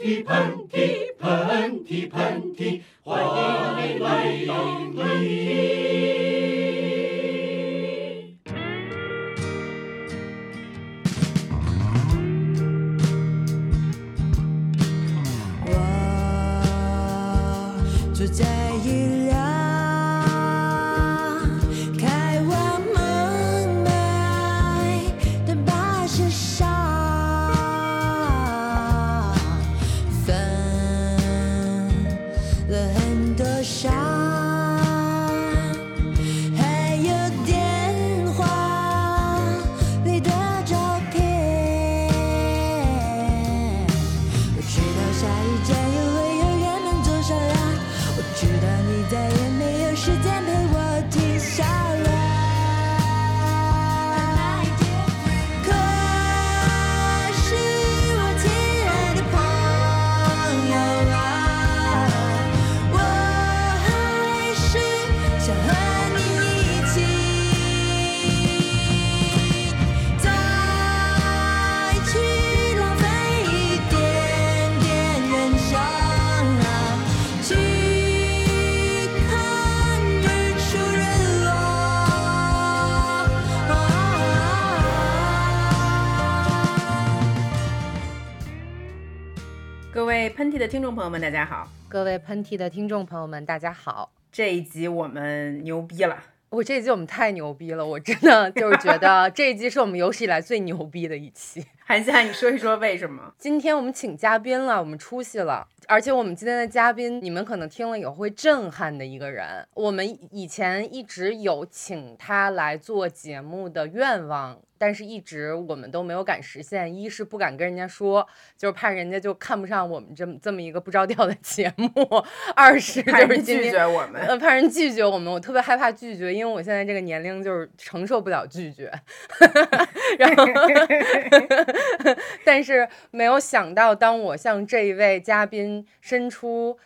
嚏，喷嚏，喷嚏，喷嚏，欢迎们，大家好！各位喷嚏的听众朋友们，大家好！这一集我们牛逼了，我这一集我们太牛逼了，我真的就是觉得 这一集是我们有史以来最牛逼的一期。韩夏，你说一说为什么？今天我们请嘉宾了，我们出息了，而且我们今天的嘉宾，你们可能听了以后会震撼的一个人。我们以前一直有请他来做节目的愿望，但是一直我们都没有敢实现。一是不敢跟人家说，就是怕人家就看不上我们这么这么一个不着调的节目；二是就是今天绝我们。呃，怕人拒绝我们，我特别害怕拒绝，因为我现在这个年龄就是承受不了拒绝。然后，但是没有想到，当我向这一位嘉宾伸出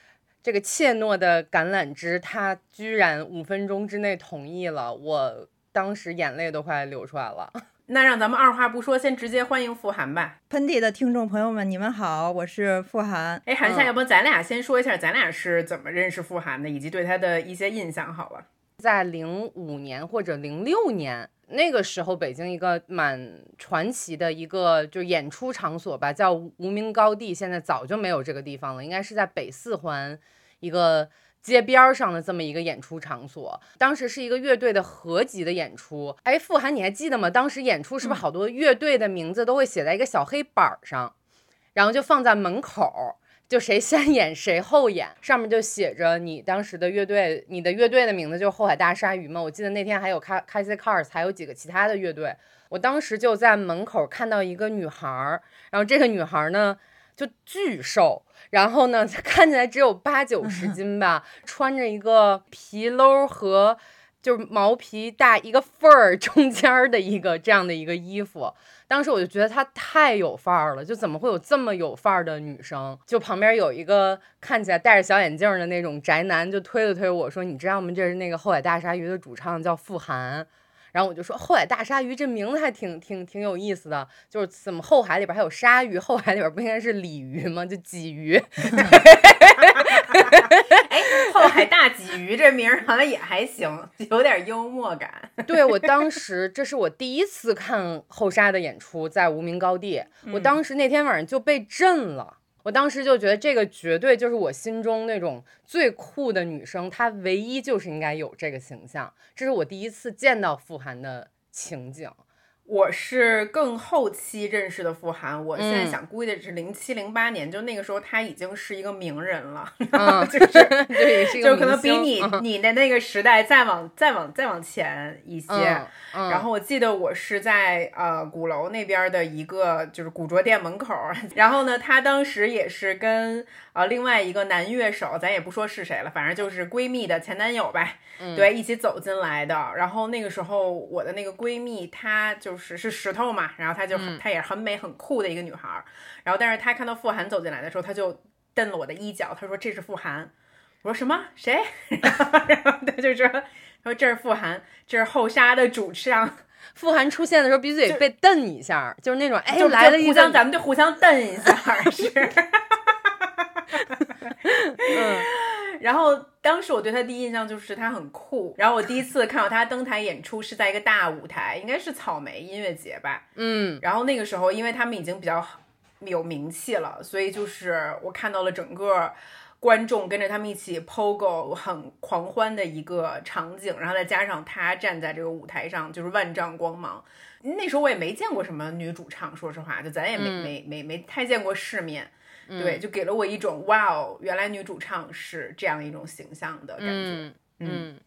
这个怯懦的橄榄枝，他居然五分钟之内同意了，我当时眼泪都快流出来了。那让咱们二话不说，先直接欢迎富涵吧。喷嚏的听众朋友们，你们好，我是傅涵。哎，韩夏，嗯要不咱俩先说一下咱俩是怎么认识傅涵的，以及对他的一些印象好了。在零五年或者零六年那个时候，北京一个蛮传奇的一个就是演出场所吧，叫无名高地。现在早就没有这个地方了，应该是在北四环一个街边儿上的这么一个演出场所。当时是一个乐队的合集的演出。哎，傅涵，你还记得吗？当时演出是不是好多乐队的名字都会写在一个小黑板儿上，然后就放在门口儿。就谁先演谁后演，上面就写着你当时的乐队，你的乐队的名字就是后海大鲨鱼嘛。我记得那天还有开开 C Cars，还有几个其他的乐队。我当时就在门口看到一个女孩儿，然后这个女孩儿呢就巨瘦，然后呢看起来只有八九十 斤吧，穿着一个皮褛和就是毛皮大一个缝儿中间儿的一个这样的一个衣服。当时我就觉得她太有范儿了，就怎么会有这么有范儿的女生？就旁边有一个看起来戴着小眼镜的那种宅男，就推了推我说：“你知道吗？这是那个后海大鲨鱼的主唱，叫傅涵。”然后我就说：“后海大鲨鱼这名字还挺挺挺有意思的，就是怎么后海里边还有鲨鱼，后海里边不应该是鲤鱼吗？就鲫鱼。” 哎，后海大鲫鱼这名儿好像也还行，有点幽默感。对我当时，这是我第一次看后沙的演出，在无名高地。我当时那天晚上就被震了，我当时就觉得这个绝对就是我心中那种最酷的女生，她唯一就是应该有这个形象。这是我第一次见到傅涵的情景。我是更后期认识的傅涵，我现在嗯。想估计的是零七零八年，就那个时候他已经是一个名人了，嗯，就是 对，也是一个就可能比你你的那个时代再往再往再往前一些。然后我记得我是在呃鼓楼那边的一个就是古着店门口，然后呢，他当时也是跟呃另外一个男乐手，咱也不说是谁了，反正就是闺蜜的前男友呗，嗯。对，一起走进来的。然后那个时候我的那个闺蜜她就是是是石头嘛，然后她就她也是很美很酷的一个女孩儿，然后但是她看到傅涵走进来的时候，她就蹬了我的衣角，她说这是傅涵。我说什么？谁？然后然后他就说，说这是傅涵，这是后沙的主唱，傅涵出现的时候必须得被瞪一下，就是那种哎就来了一个就互相咱们就互相瞪一下，是。嗯，然后当时我对他第一印象就是他很酷。然后我第一次看到他登台演出是在一个大舞台，应该是草莓音乐节吧。嗯，然后那个时候，因为他们已经比较有名气了，所以就是我看到了整个观众跟着他们一起 POGO 很狂欢的一个场景，然后再加上他站在这个舞台上，就是万丈光芒。那时候我也没见过什么女主唱，说实话，就咱也没、嗯没没没太见过世面。嗯对，就给了我一种哇哦，原来女主唱是这样一种形象的感觉。嗯嗯，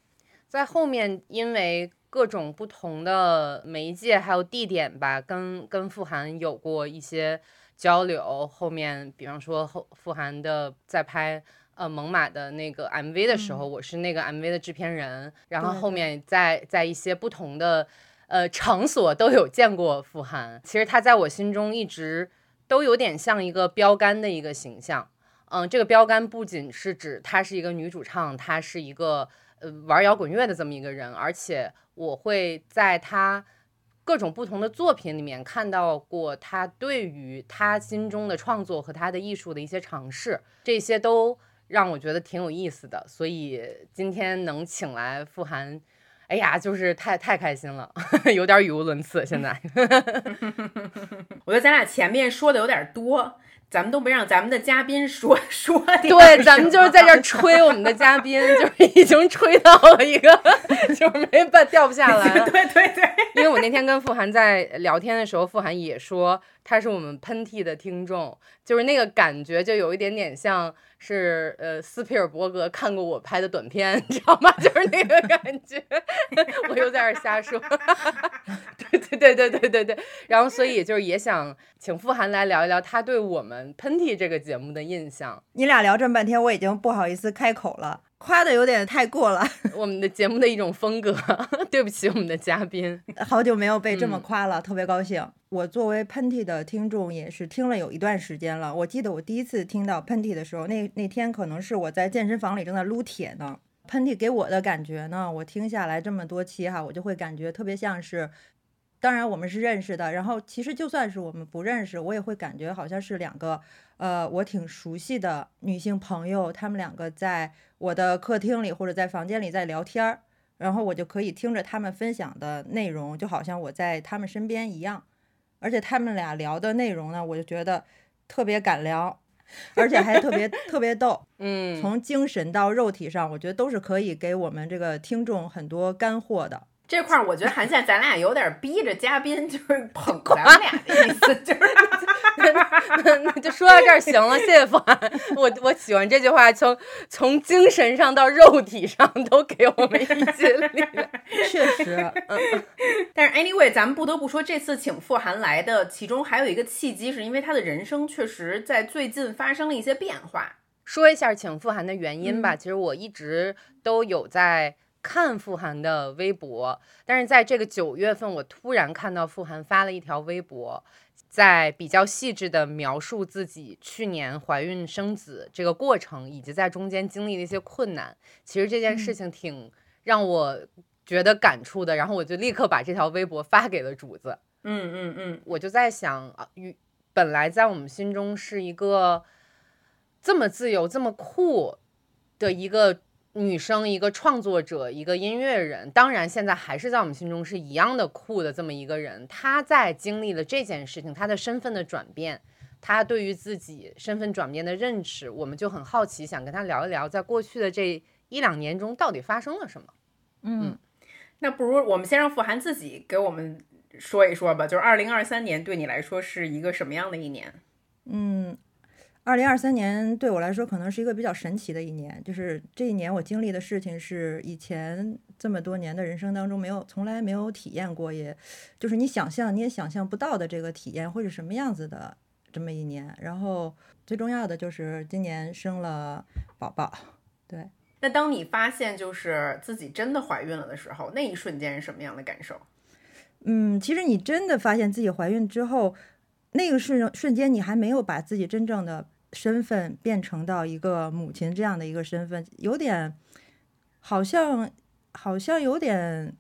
在后面因为各种不同的媒介还有地点吧，跟跟傅涵有过一些交流。后面比方说后傅涵的在拍。呃，猛犸的那个 MV 的时候，我是那个 MV 的制片人，然后后面在在一些不同的呃场所都有见过傅涵。其实他在我心中一直都有点像一个标杆的一个形象。嗯，这个标杆不仅是指她是一个女主唱，她是一个呃玩摇滚乐的这么一个人，而且我会在她各种不同的作品里面看到过她对于她心中的创作和她的艺术的一些尝试，这些都让我觉得挺有意思的。所以今天能请来傅涵。哎呀，就是太太开心了，有点语无伦次。现在，我觉得咱俩前面说的有点多，咱们都没让咱们的嘉宾说 说对，咱们就是在这儿吹我们的嘉宾，就是已经吹到了一个，就是没办掉不下来。对对对，因为我那天跟傅涵在聊天的时候，傅涵也说他是我们喷嚏的听众，就是那个感觉就有一点点像是呃斯皮尔伯格看过我拍的短片，你知道吗？就是那个感觉。我又在这瞎说。对对对对对对对。然后所以就是也想请傅涵来聊一聊他对我们喷嚏这个节目的印象。你俩聊这么半天，我已经不好意思开口了，夸的有点太过了。我们的节目的一种风格，对不起我们的嘉宾。好久没有被这么嗯夸了，特别高兴。我作为喷嚏的听众，也是听了有一段时间了。我记得我第一次听到喷嚏的时候，那那天可能是我在健身房里正在撸铁呢。喷嚏给我的感觉呢，我听下来这么多期哈，我就会感觉特别像是，当然我们是认识的，然后其实就算是我们不认识，我也会感觉好像是两个呃我挺熟悉的女性朋友，她们两个在我的客厅里或者在房间里在聊天儿。然后我就可以听着他们分享的内容，就好像我在他们身边一样。而且他们俩聊的内容呢，我就觉得特别敢聊，而且还特别 特别逗。嗯，从精神到肉体上，我觉得都是可以给我们这个听众很多干货的。这块儿我觉得韩夏咱俩有点逼着嘉宾，就是捧咱们俩的意思，就是 那就说到这儿行了，谢谢傅涵。我我喜欢这句话，从从精神上到肉体上都给我们一些力量。确实，但是 anyway，咱们不得不说，这次请傅涵来的，其中还有一个契机，是因为他的人生确实在最近发生了一些变化。说一下请傅涵的原因吧。其实我一直都有在看傅涵的微博，但是在这个九月份，我突然看到傅涵发了一条微博，在比较细致的描述自己去年怀孕生子这个过程，以及在中间经历的一些困难。其实这件事情挺让我觉得感触的，然后我就立刻把这条微博发给了主子。嗯嗯嗯，我就在想啊，与本来在我们心中是一个这么自由、这么酷的一个女生，一个创作者，一个音乐人，当然现在还是在我们心中是一样的酷的这么一个人。她在经历了这件事情，她的身份的转变，她对于自己身份转变的认识，我们就很好奇，想跟她聊一聊，在过去的这一两年中到底发生了什么。嗯，那不如我们先让傅涵自己给我们说一说吧，就是二零二三年对你来说是一个什么样的一年？嗯，二零二三年对我来说可能是一个比较神奇的一年，就是这一年我经历的事情是以前这么多年的人生当中没有从来没有体验过，也就是你想象你也想象不到的这个体验会是什么样子的这么一年。然后最重要的就是今年生了宝宝，对。那当你发现就是自己真的怀孕了的时候，那一瞬间是什么样的感受？嗯，其实你真的发现自己怀孕之后，那个瞬瞬间，你还没有把自己真正的身份变成到一个母亲这样的一个身份，有点好像好像有点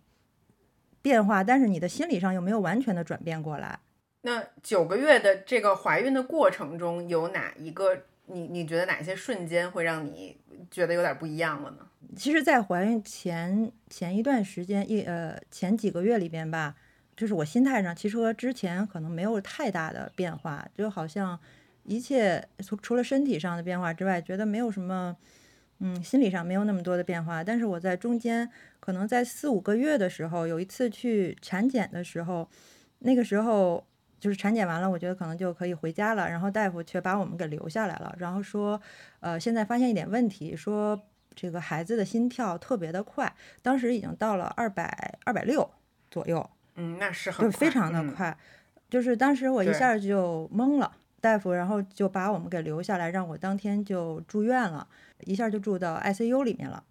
变化，但是你的心理上又没有完全的转变过来。那九个月的这个怀孕的过程中，有哪一个你你觉得哪些瞬间会让你觉得有点不一样了呢？其实，在怀孕前前一段时间，一呃前几个月里边吧，就是我心态上其实和之前可能没有太大的变化，就好像一切除除了身体上的变化之外，觉得没有什么，嗯，心理上没有那么多的变化。但是我在中间，可能在四五个月的时候，有一次去产检的时候，那个时候就是产检完了，我觉得可能就可以回家了，然后大夫却把我们给留下来了，然后说，呃，现在发现一点问题，说。这个孩子的心跳特别的快，当时已经到了二百二百六左右，嗯，那是很就非常的嗯快。就是当时我一下就懵了，大夫然后就把我们给留下来，让我当天就住院了，一下就住到 ICU 里面了。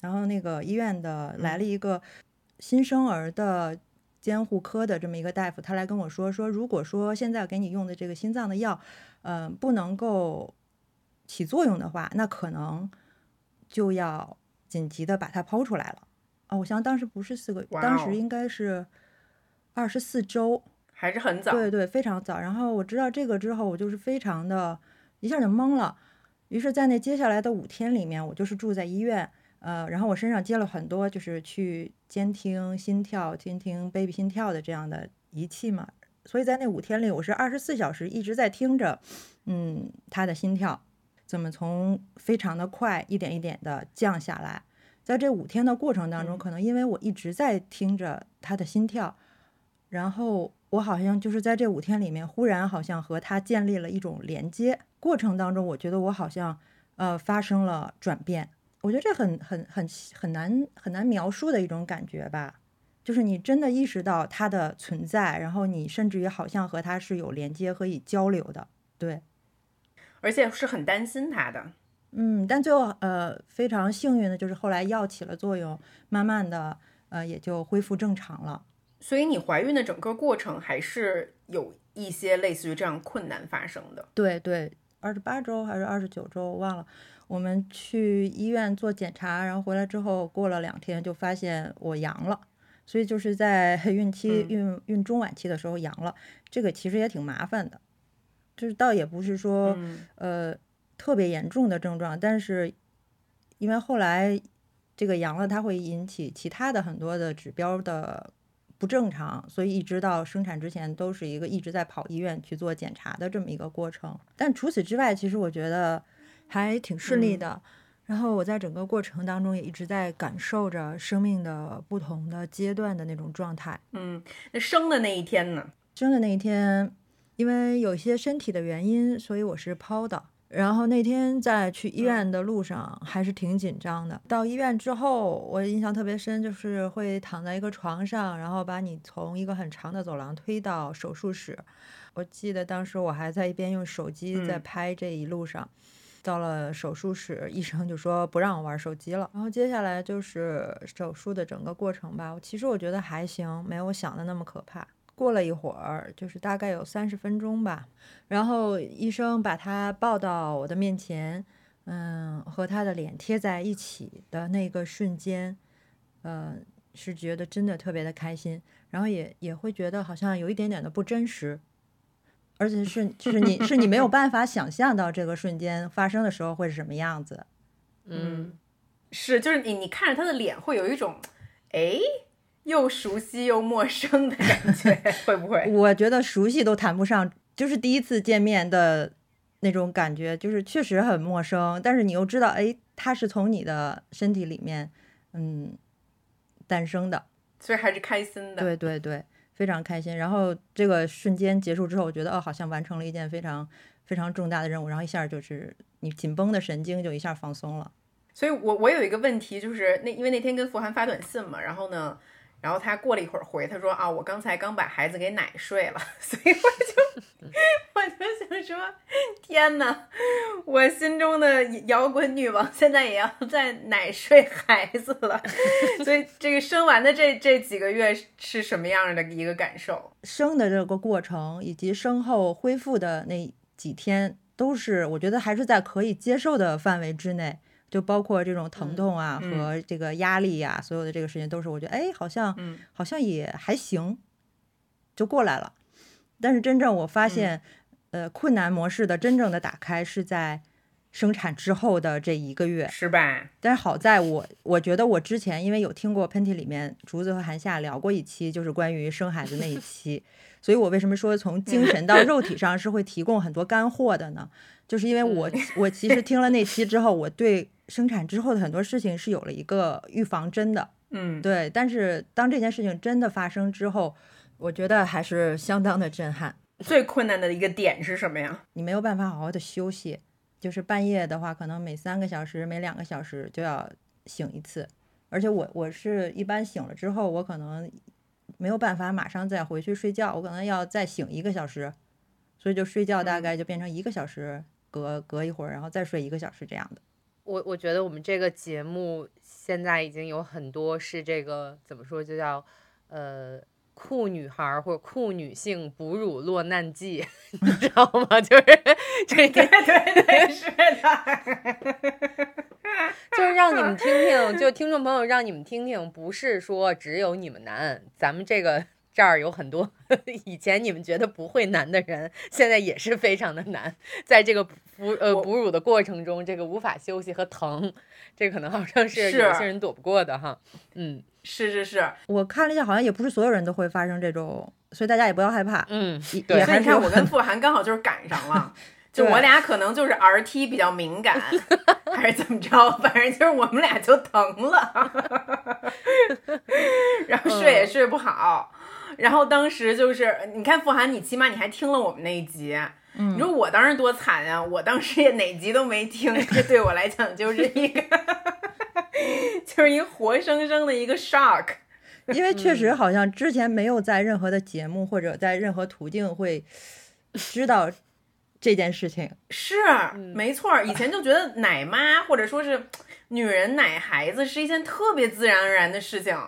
然后那个医院的来了一个新生儿的监护科的这么一个大夫，他来跟我说说，如果说现在给你用的这个心脏的药，嗯、不能够起作用的话，那可能就要紧急的把它剖出来了。哦，我想当时不是四个，当时应该是二十四周，还是很早。对对，非常早。然后我知道这个之后，我就是非常的，一下就懵了。于是，在那接下来的五天里面，我就是住在医院，呃，然后我身上接了很多就是去监听心跳、监听 baby 心跳的这样的仪器嘛。所以在那五天里，我是二十四小时一直在听着，嗯，他的心跳怎么从非常的快一点一点的降下来。在这五天的过程当中，嗯可能因为我一直在听着他的心跳，然后我好像就是在这五天里面，忽然好像和他建立了一种连接。过程当中，我觉得我好像呃发生了转变。我觉得这很很很很难很难描述的一种感觉吧，就是你真的意识到他的存在，然后你甚至于好像和他是有连接和以交流的。对，而且是很担心他的。嗯，但最后呃非常幸运的就是后来药起了作用，慢慢的呃也就恢复正常了。所以你怀孕的整个过程还是有一些类似于这样困难发生的。对对，二十八周还是二十九周，我忘了。我们去医院做检查，然后回来之后过了两天就发现我阳了，所以就是在 孕期、嗯孕孕中晚期的时候阳了。这个其实也挺麻烦的，就是倒也不是说、嗯呃特别严重的症状，但是因为后来这个阳了，它会引起其他的很多的指标的不正常，所以一直到生产之前都是一个一直在跑医院去做检查的这么一个过程。但除此之外，其实我觉得还挺顺利嗯的。然后我在整个过程当中也一直在感受着生命的不同的阶段的那种状态。嗯，那生的那一天呢？生的那一天，因为有一些身体的原因，所以我是剖的。然后那天在去医院的路上还是挺紧张的。到医院之后，我印象特别深，就是会躺在一个床上，然后把你从一个很长的走廊推到手术室。我记得当时我还在一边用手机在嗯拍这一路上。到了手术室，医生就说不让我玩手机了。然后接下来就是手术的整个过程吧。其实我觉得还行，没有我想的那么可怕。过了一会儿，就是大概有三十分钟吧，然后医生把他抱到我的面前，嗯，和他的脸贴在一起的那个瞬间，呃，是觉得真的特别的开心，然后也也会觉得好像有一点点的不真实，而且是就是你是你没有办法想象到这个瞬间发生的时候会是什么样子。嗯，是，就是你你看着他的脸，会有一种，哎，又熟悉又陌生的感觉，会不会？我觉得熟悉都谈不上，就是第一次见面的那种感觉，就是确实很陌生，但是你又知道，哎，他是从你的身体里面，嗯，诞生的，所以还是开心的。对对对，非常开心。然后这个瞬间结束之后，我觉得哦，好像完成了一件非常非常重大的任务，然后一下就是你紧绷的神经就一下放松了。所以我我有一个问题，就是那因为那天跟傅涵发短信嘛，然后呢，然后他过了一会儿回，他说啊，我刚才刚把孩子给奶睡了，所以我就 我就想说，天哪，我心中的摇滚女王现在也要在奶睡孩子了，所以这个生完的这这几个月是什么样的一个感受？生的这个过程以及生后恢复的那几天，都是我觉得还是在可以接受的范围之内。就包括这种疼痛啊、嗯和这个压力呀、所有的这个事情都是我觉得哎，好像、嗯好像也还行，就过来了。但是真正我发现，呃，困难模式的真正的打开是在生产之后的这一个月。是吧？但是好在我，我觉得我之前因为有听过喷嚏里面竹子和韩夏聊过一期，就是关于生孩子那一期，所以我为什么说从精神到肉体上是会提供很多干货的呢？就是因为我我其实听了那期之后，我对生产之后的很多事情是有了一个预防针的。嗯，对，但是当这件事情真的发生之后，我觉得还是相当的震撼。最困难的一个点是什么呀？你没有办法好好的休息，就是半夜的话，可能每三个小时、每两个小时就要醒一次。而且我我是一般醒了之后，我可能没有办法马上再回去睡觉，我可能要再醒一个小时，所以就睡觉大概就变成一个小时，隔隔一会儿，然后再睡一个小时这样的。我我觉得我们这个节目现在已经有很多是这个怎么说，就叫呃酷女孩儿或者酷女性哺乳落难记，你知道吗？就是这个，对对是的，就是让你们听听，就 听众朋友让你们听听，不是说只有你们难，咱们这个。这儿有很多以前你们觉得不会难的人，现在也是非常的难。在这个哺呃哺乳的过程中，这个无法休息和疼，这可能好像是是有些人躲不过的哈。嗯是是是。我看了一下，好像也不是所有人都会发生这种，所以大家也不要害怕。嗯，也对所以你看，我跟傅涵刚好就是赶上了，就我俩可能就是 RT 比较敏感，还是怎么着，反正就是我们俩就疼了，然后睡也睡不好。然后当时就是，你看傅涵，你起码你还听了我们那一集，你说我当时多惨呀！我当时也哪集都没听，这对我来讲就是一个，就是一个活生生的一个 shock。因为确实好像之前没有在任何的节目或者在任何途径会知道这件事情。是，没错儿。以前就觉得奶妈或者说是女人奶孩子是一件特别自然而然的事情，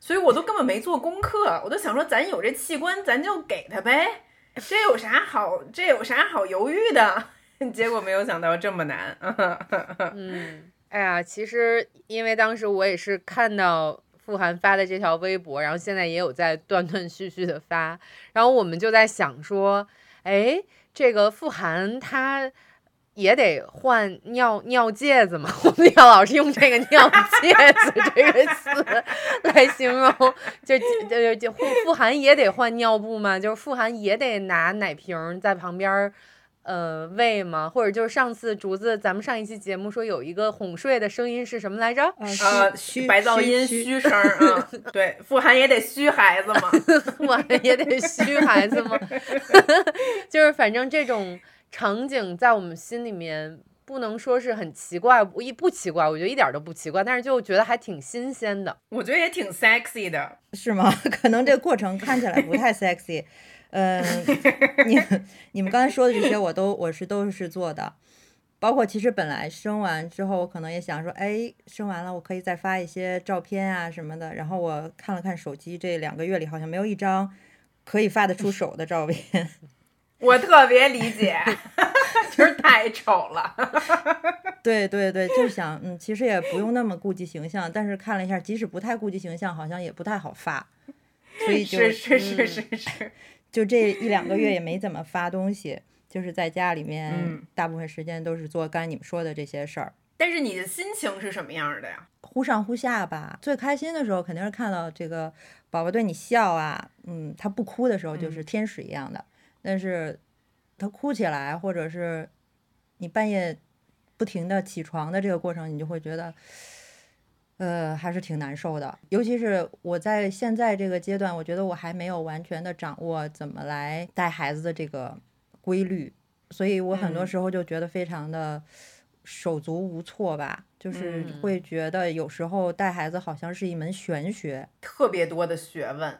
所以我都根本没做功课，我都想说咱有这器官，咱就给他呗，这有啥好，这有啥好犹豫的？结果没有想到这么难。嗯，哎呀，其实因为当时我也是看到傅涵发的这条微博，然后现在也有在断断续续的发，然后我们就在想说，哎，这个傅涵他。也得换尿尿介子嘛，我们要老是用这个尿介子这个词来形容，就就就傅傅涵也得换尿布嘛，就是傅涵也得拿奶瓶在旁边。呃，喂吗？或者就是上次竹子，咱们上一期节目说有一个哄睡的声音是什么来着？呃，啊，虚白噪音虚虚声儿啊，对，富含也得虚孩子嘛。我也得虚孩子吗？就是反正这种场景在我们心里面不能说是很奇怪，不一不奇怪，我觉得一点儿都不奇怪，但是就觉得还挺新鲜的。我觉得也挺 sexy 的。是吗？可能这个过程看起来不太 sexy。嗯，你你们刚才说的这些，我都我是都是做的，包括其实本来生完之后，我可能也想说，哎，生完了我可以再发一些照片啊什么的。然后我看了看手机，这两个月里好像没有一张可以发得出手的照片。我特别理解，就是太丑了。对对对，就想嗯，其实也不用那么顾及形象，但是看了一下，即使不太顾及形象，好像也不太好发，所以就是是是是是，就这一两个月也没怎么发东西，就是在家里面嗯大部分时间都是做刚才你们说的这些事儿，但是你的心情是什么样的呀？忽上忽下吧。最开心的时候肯定是看到这个宝宝对你笑啊，嗯，他不哭的时候就是天使一样的，但是他哭起来或者是你半夜不停的起床的这个过程，你就会觉得。呃，还是挺难受的，尤其是我在现在这个阶段，我觉得我还没有完全的掌握怎么来带孩子的这个规律，所以我很多嗯时候就觉得非常的手足无措吧，就是嗯会觉得有时候带孩子好像是一门玄学。特别多的学问，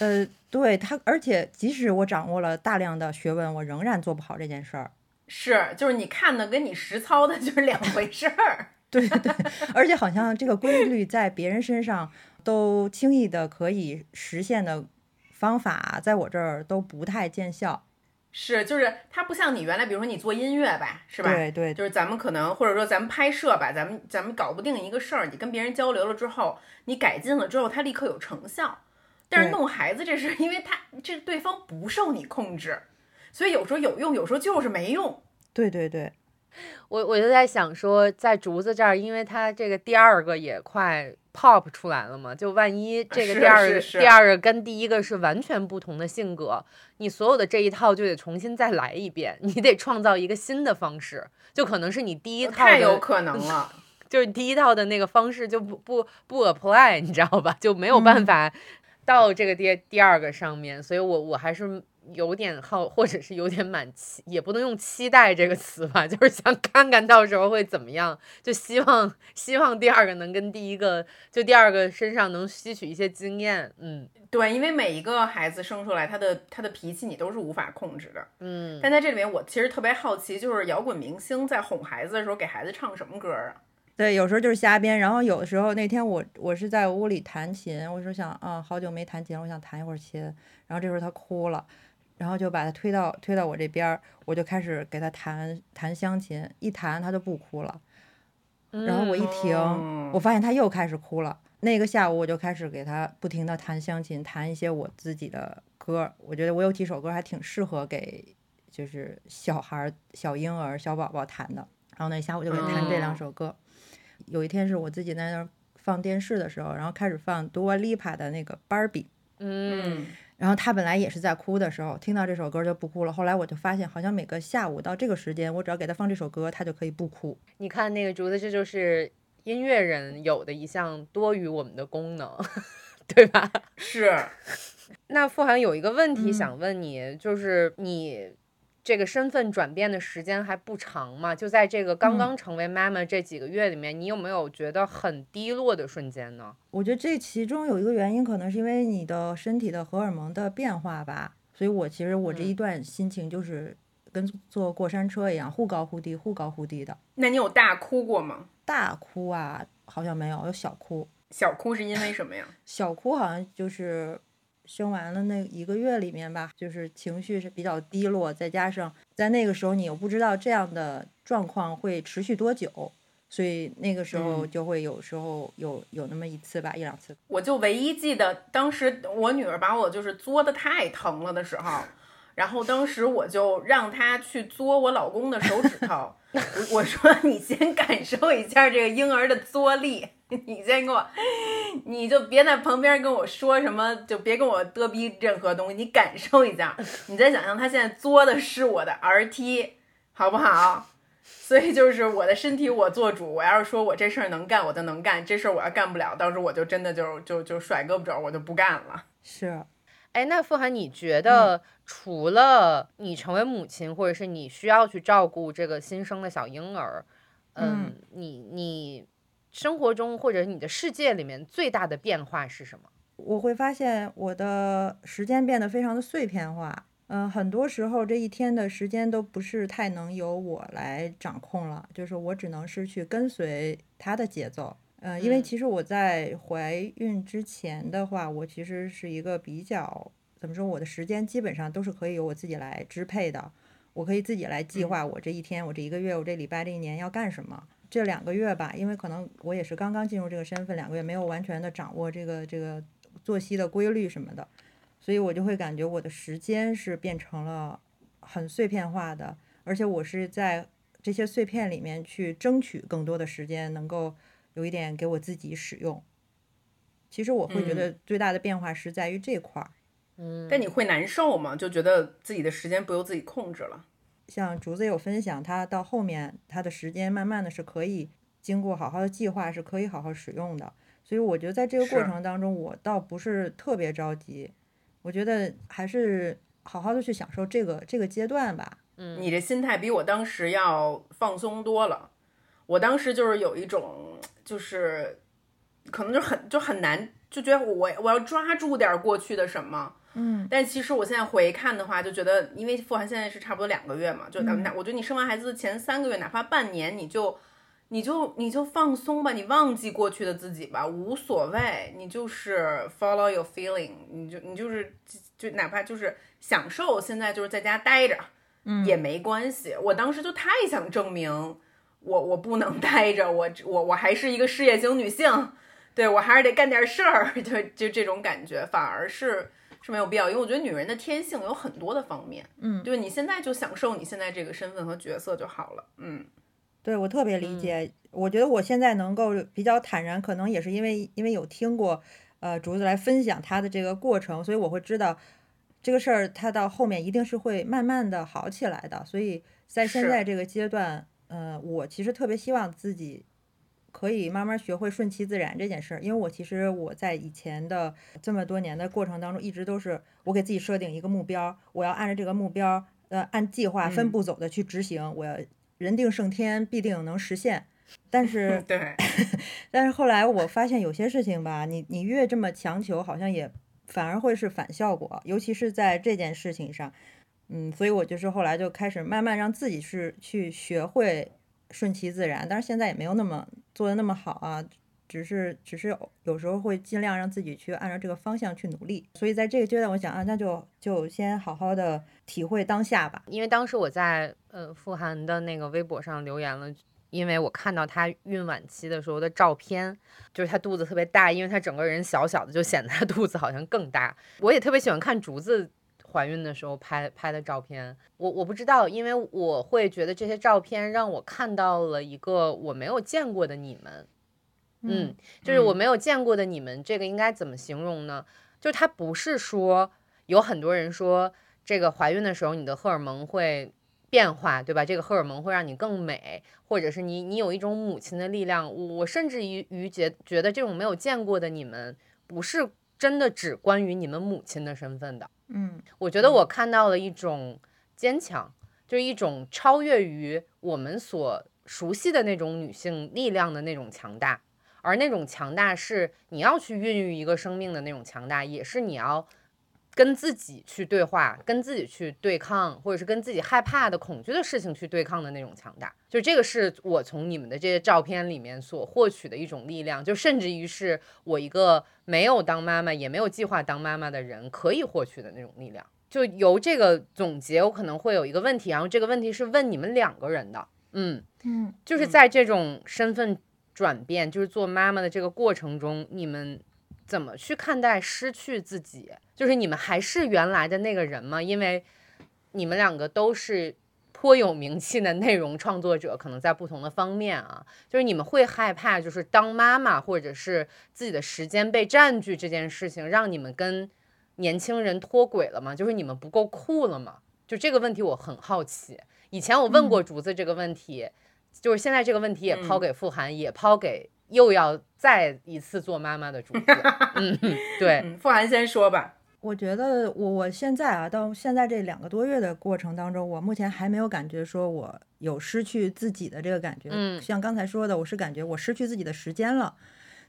呃，对他，而且即使我掌握了大量的学问，我仍然做不好这件事儿。是就是你看的跟你实操的就是两回事儿。对对对，而且好像这个规律在别人身上都轻易的可以实现的方法，在我这儿都不太见效。是，就是它不像你原来，比如说你做音乐吧，是吧？对对就是咱们可能或者说咱们拍摄吧，咱们咱们搞不定一个事儿，你跟别人交流了之后，你改进了之后，它立刻有成效。但是弄孩子这事，因为他这对方不受你控制，所以有时候有用，有时候就是没用。对对对，我我就在想说，在竹子这儿，因为他这个第二个也快 pop 出来了嘛，就万一这个第二个第二个跟第一个是完全不同的性格，你所有的这一套就得重新再来一遍，你得创造一个新的方式，就可能是你第一套，太有可能了。就是第一套的那个方式就不不不 apply，你知道吧？就没有办嗯法到这个第第二个上面，所以我我还是。有点好，或者是有点满期，也不能用期待这个词吧，就是想看看到时候会怎么样，就希望希望第二个能跟第一个，就第二个身上能吸取一些经验，嗯对，因为每一个孩子生出来，他的他的脾气你都是无法控制的。嗯，但在这里面，我其实特别好奇，就是摇滚明星在哄孩子的时候，给孩子唱什么歌啊？对，有时候就是瞎编，然后有的时候那天我我是在屋里弹琴，我说想啊，好久没弹琴，我想弹一会儿琴，然后这时候他哭了。然后就把他推到推到我这边儿，我就开始给他弹弹湘琴，一弹他就不哭了。然后我一停，哦我发现他又开始哭了。那个下午我就开始给他不停的弹湘琴，弹一些我自己的歌。我觉得我有几首歌还挺适合给就是小孩儿、小婴儿、小宝宝弹的。然后那下午就给他弹这两首歌。有一天是我自己在那儿放电视的时候，然后开始放多丽帕的那个芭比。嗯然后他本来也是在哭的时候，听到这首歌就不哭了。后来我就发现，好像每个下午到这个时间，我只要给他放这首歌，他就可以不哭。你看那个竹子，这就是音乐人有的一项多于我们的功能，对吧？是 那傅涵有一个问题嗯想问你，就是你这个身份转变的时间还不长嘛？就在这个刚嗯刚成为妈妈这几个月里面，你有没有觉得很低落的瞬间呢？我觉得这其中有一个原因，可能是因为你的身体的荷尔蒙的变化吧。所以我其实我这一段心情就是跟坐过山车一样，忽高忽低，忽高忽低的。那你有大哭过吗？大哭啊，好像没有，有小哭。小哭是因为什么呀？小哭好像就是生完了那一个月里面吧，就是情绪是比较低落，再加上在那个时候你又不知道这样的状况会持续多久，所以那个时候嗯就会有时候有有那么一次吧，一两次。我就唯一记得当时我女儿把我就是作的太疼了的时候，然后当时我就让他去嘬我老公的手指头，我我说你先感受一下这个婴儿的嘬力，你先给我，你就别在旁边跟我说什么，就别跟我嘚逼任何东西，你感受一下，你再想象他现在嘬的是我的 RT，好不好？所以就是我的身体我做主，我要是说我这事儿能干，我就能干；这事儿我要干不了，到时候我就真的就就就甩胳膊肘，我就不干了。是，哎，那傅涵，你觉嗯得除了你成为母亲，或者是你需要去照顾这个新生的小婴儿，嗯，你你生活中或者你的世界里面最大的变化是什么？我会发现我的时间变得非常的碎片化。嗯、很多时候这一天的时间都不是太能由我来掌控了，就是我只能是去跟随他的节奏。嗯、因为嗯其实我在怀孕之前的话，我其实是一个比较怎么说，我的时间基本上都是可以由我自己来支配的，我可以自己来计划我这一天、我这一个月、我这礼拜、这一年要干什么。这两个月吧，因为可能我也是刚刚进入这个身份，两个月没有完全的掌握这个这个作息的规律什么的，所以我就会感觉我的时间是变成了很碎片化的，而且我是在这些碎片里面去争取更多的时间，能够有一点给我自己使用。其实我会觉得最大的变化是在于这块儿，嗯，但你会难受吗？就觉得自己的时间不由自己控制了。像竹子有分享，他到后面他的时间慢慢的是可以经过好好的计划，是可以好好使用的。所以我觉得在这个过程当中，我倒不是特别着急，我觉得还是好好的去享受这个这个阶段吧。嗯你这心态比我当时要放松多了。我当时就是有一种，就是可能就很就很难，就觉得我我要抓住点过去的什么。嗯。但其实我现在回看的话，就觉得，因为傅涵现在是差不多两个月嘛，就哪、我觉得你生完孩子的前三个月，哪怕半年，你就你就你就放松吧，你忘记过去的自己吧，无所谓，你就是 follow your feeling，你就你就是就哪怕就是享受现在就是在家待着，嗯。也没关系。我当时就太想证明我我不能待着，我我我还是一个事业型女性，对我还是得干点事儿，就就这种感觉，反而是是没有必要，因为我觉得女人的天性有很多的方面，嗯，对你现在就享受你现在这个身份和角色就好了，嗯，对我特别理解。我觉得我现在能够比较坦然，可能也是因为因为有听过呃竹子来分享她的这个过程，所以我会知道这个事儿它到后面一定是会慢慢的好起来的。所以在现在这个阶段，呃，我其实特别希望自己可以慢慢学会顺其自然这件事儿，因为我其实我在以前的这么多年的过程当中，一直都是我给自己设定一个目标，我要按照这个目标，呃，按计划分嗯步走的去执行，我要人定胜天，必定能实现。但是，对，但是后来我发现有些事情吧，你你越这么强求，好像也反而会是反效果，尤其是在这件事情上。嗯，所以我就是后来就开始慢慢让自己是去学会顺其自然，但是现在也没有那么做的那么好啊，只是只是有时候会尽量让自己去按照这个方向去努力。所以在这个阶段，我想啊，那就就先好好的体会当下吧。因为当时我在呃傅涵的那个微博上留言了，因为我看到她孕晚期的时候的照片，就是她肚子特别大，因为她整个人小小的，就显得她肚子好像更大。我也特别喜欢看竹子怀孕的时候拍拍的照片。我我不知道，因为我会觉得这些照片让我看到了一个我没有见过的你们。嗯，就是我嗯没有见过的你们，这个应该怎么形容呢？就它不是说有很多人说这个怀孕的时候你的荷尔蒙会变化，对吧？这个荷尔蒙会让你更美，或者是你你有一种母亲的力量。我我甚至于于觉觉得这种没有见过的你们，不是真的只关于你们母亲的身份的。嗯。我觉得我看到了一种坚强，就是一种超越于我们所熟悉的那种女性力量的那种强大，而那种强大是你要去孕育一个生命的那种强大，也是你要跟自己去对话，跟自己去对抗，或者是跟自己害怕的、恐惧的事情去对抗的那种强大。就这个是我从你们的这些照片里面所获取的一种力量，就甚至于是我一个没有当妈妈，也没有计划当妈妈的人可以获取的那种力量。就由这个总结，我可能会有一个问题，然后这个问题是问你们两个人的，嗯，嗯就是在这种身份转变，就是做妈妈的这个过程中，你们怎么去看待失去自己？就是你们还是原来的那个人吗？因为你们两个都是颇有名气的内容创作者，可能在不同的方面啊，就是你们会害怕，就是当妈妈或者是自己的时间被占据这件事情，让你们跟年轻人脱轨了吗？就是你们不够酷了吗？就这个问题我很好奇。以前我问过竹子这个问题，就是现在这个问题也抛嗯给傅涵，也抛给又要再一次做妈妈的主子。嗯，对，嗯，傅涵先说吧。我觉得我我现在啊，到现在这两个多月的过程当中，我目前还没有感觉说我有失去自己的这个感觉。嗯像刚才说的，我是感觉我失去自己的时间了，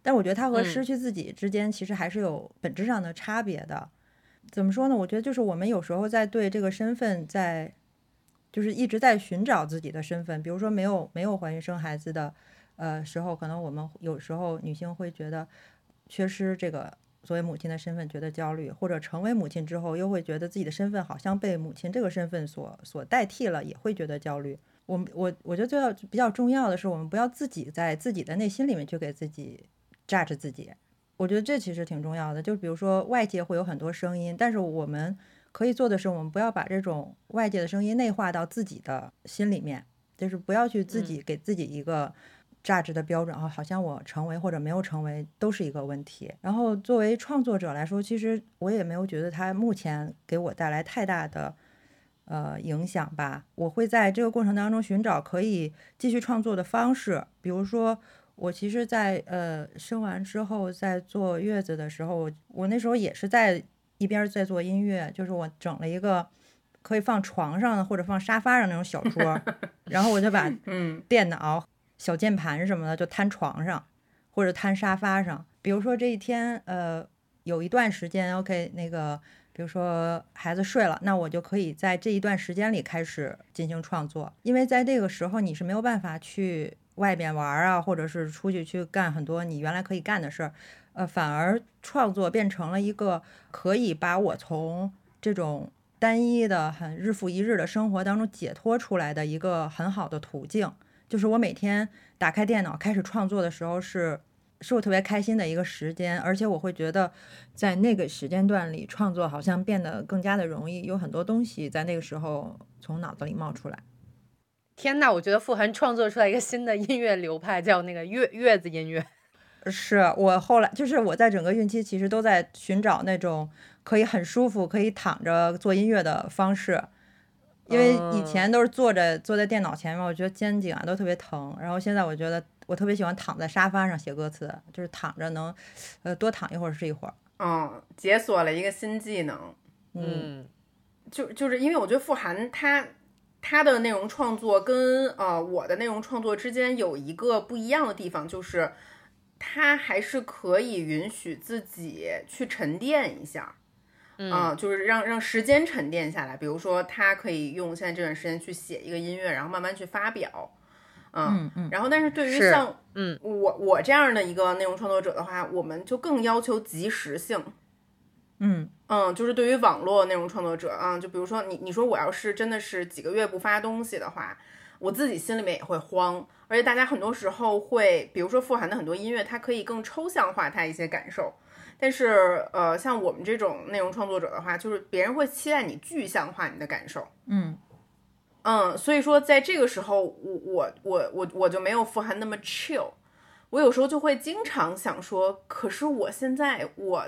但我觉得它和嗯失去自己之间其实还是有本质上的差别的。怎么说呢？我觉得就是我们有时候在对这个身份在，就是一直在寻找自己的身份。比如说没有没有怀孕生孩子的呃时候，可能我们有时候女性会觉得缺失这个作为母亲的身份觉得焦虑，或者成为母亲之后又会觉得自己的身份好像被母亲这个身份所所代替了，也会觉得焦虑。我们我我觉得最要比较重要的是，我们不要自己在自己的内心里面去给自己 judge 自己。我觉得这其实挺重要的。就比如说外界会有很多声音，但是我们可以做的是，我们不要把这种外界的声音内化到自己的心里面，就是不要去自己给自己一个 judge 的标准啊，好像我成为或者没有成为都是一个问题。然后作为创作者来说，其实我也没有觉得它目前给我带来太大的。呃，影响吧，我会在这个过程当中寻找可以继续创作的方式，比如说，我其实在，呃生完之后，在坐月子的时候，我我那时候也是在一边儿在做音乐，就是我整了一个可以放床上的或者放沙发上那种小桌，然后我就把嗯电脑、小键盘什么的就摊床上或者摊沙发上。比如说这一天，呃，有一段时间，OK，那个，比如说孩子睡了，那我就可以在这一段时间里开始进行创作，因为在这个时候你是没有办法去外边玩啊，或者是出去去干很多你原来可以干的事儿，呃，反而创作变成了一个可以把我从这种单一的、很日复一日的生活当中解脱出来的一个很好的途径。就是我每天打开电脑开始创作的时候是，是我特别开心的一个时间，而且我会觉得在那个时间段里创作好像变得更加的容易，有很多东西在那个时候从脑子里冒出来。天呐，我觉得傅恒创作出来一个新的音乐流派，叫那个月月子音乐。是我后来就是我在整个孕期其实都在寻找那种可以很舒服、可以躺着做音乐的方式，因为以前都是坐着坐在电脑前面，我觉得肩颈啊都特别疼。然后现在我觉得我特别喜欢躺在沙发上写歌词，就是躺着能呃多躺一会儿是一会儿。嗯，解锁了一个新技能。嗯，就就是因为我觉得傅涵他他的内容创作跟呃我的内容创作之间有一个不一样的地方，就是他还是可以允许自己去沉淀一下，嗯就是让让时间沉淀下来。比如说，他可以用现在这段时间去写一个音乐，然后慢慢去发表。嗯然后，但是对于像嗯我我这样的一个内容创作者的话，我们就更要求及时性。嗯嗯，就是对于网络内容创作者啊、就比如说你你说我要是真的是几个月不发东西的话，我自己心里面也会慌，而且大家很多时候会，比如说富含的很多音乐，它可以更抽象化它一些感受，但是呃，像我们这种内容创作者的话，就是别人会期待你具象化你的感受，嗯。嗯，所以说在这个时候，我我我我我就没有富含那么 chill，我有时候就会经常想说，可是我现在我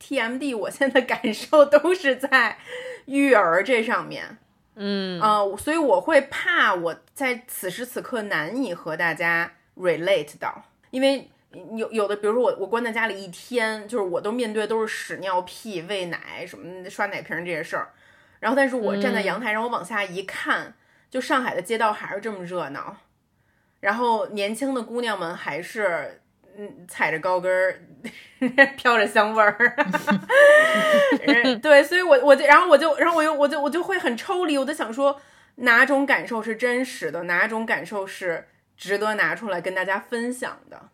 TMD，我现在感受都是在育儿这上面，嗯。呃，所以我会怕我在此时此刻难以和大家 relate 到，因为有有的，比如说我我关在家里一天，就是我都面对都是屎尿屁、喂奶什么刷奶瓶这些事儿，然后但是我站在阳台上，我往下一看，就上海的街道还是这么热闹，然后年轻的姑娘们还是。嗯，踩着高跟儿，飘着香味儿，嗯 对，所以我我就，然后我就，然后我又，我就，我就会很抽离，我就想说，哪种感受是真实的，哪种感受是值得拿出来跟大家分享的，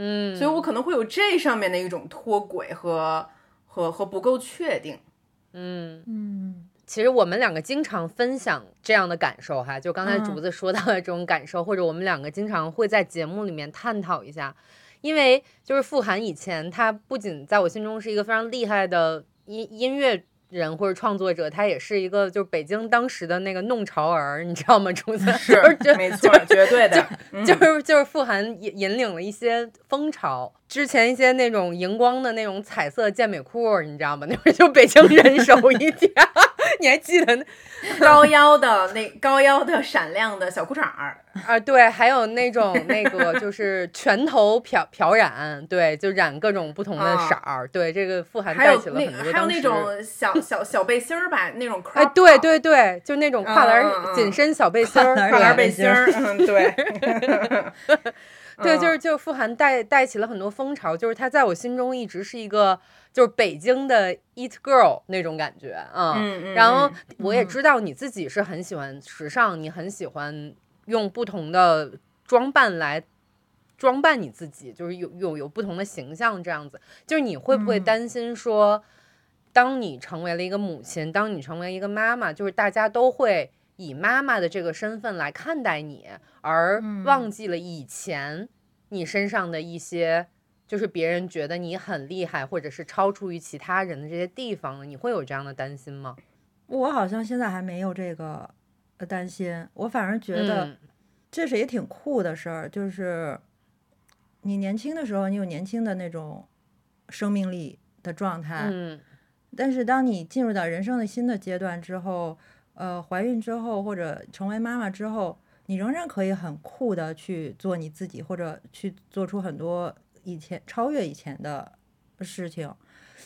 嗯，所以我可能会有这上面的一种脱轨和和和不够确定。嗯。嗯其实我们两个经常分享这样的感受哈，就刚才嗯竹子说到的这种感受，或者我们两个经常会在节目里面探讨一下，因为就是傅涵以前他不仅在我心中是一个非常厉害的音音乐人或者创作者，他也是一个就是北京当时的那个弄潮儿，你知道吗？竹子 就是就没错，绝对的，嗯就是就是富含引引领了一些风潮，之前一些那种荧光的那种彩色健美裤，你知道吗？那会儿就北京人手一条，你还记得那？高腰的那高腰的闪亮的小裤衩儿，啊？对，还有那种那个就是全头漂漂染，对，就染各种不同的啊。色儿，对，这个富含带起了那还有那很多当时。种小小小背心儿吧，那种哎，对对对，就那种跨栏紧身小背心儿，跨栏跨栏背心儿，嗯，对，对，嗯。就是就是傅涵带带起了很多风潮，就是他在我心中一直是一个就是北京的 it girl 那种感觉啊。嗯嗯然后嗯我也知道你自己是很喜欢时尚，你很喜欢用不同的装扮来装扮你自己，就是有有有不同的形象这样子。就是你会不会嗯担心说，当你成为了一个母亲，当你成为一个妈妈，就是大家都会以妈妈的这个身份来看待你，而嗯忘记了以前你身上的一些，就是别人觉得你很厉害，或者是超出于其他人的这些地方呢？你会有这样的担心吗？我好像现在还没有这个呃担心，我反而觉得嗯这是也挺酷的事儿，就是你年轻的时候，你有年轻的那种生命力的状态，嗯但是当你进入到人生的新的阶段之后，呃，怀孕之后或者成为妈妈之后，你仍然可以很酷的去做你自己，或者去做出很多以前超越以前的事情。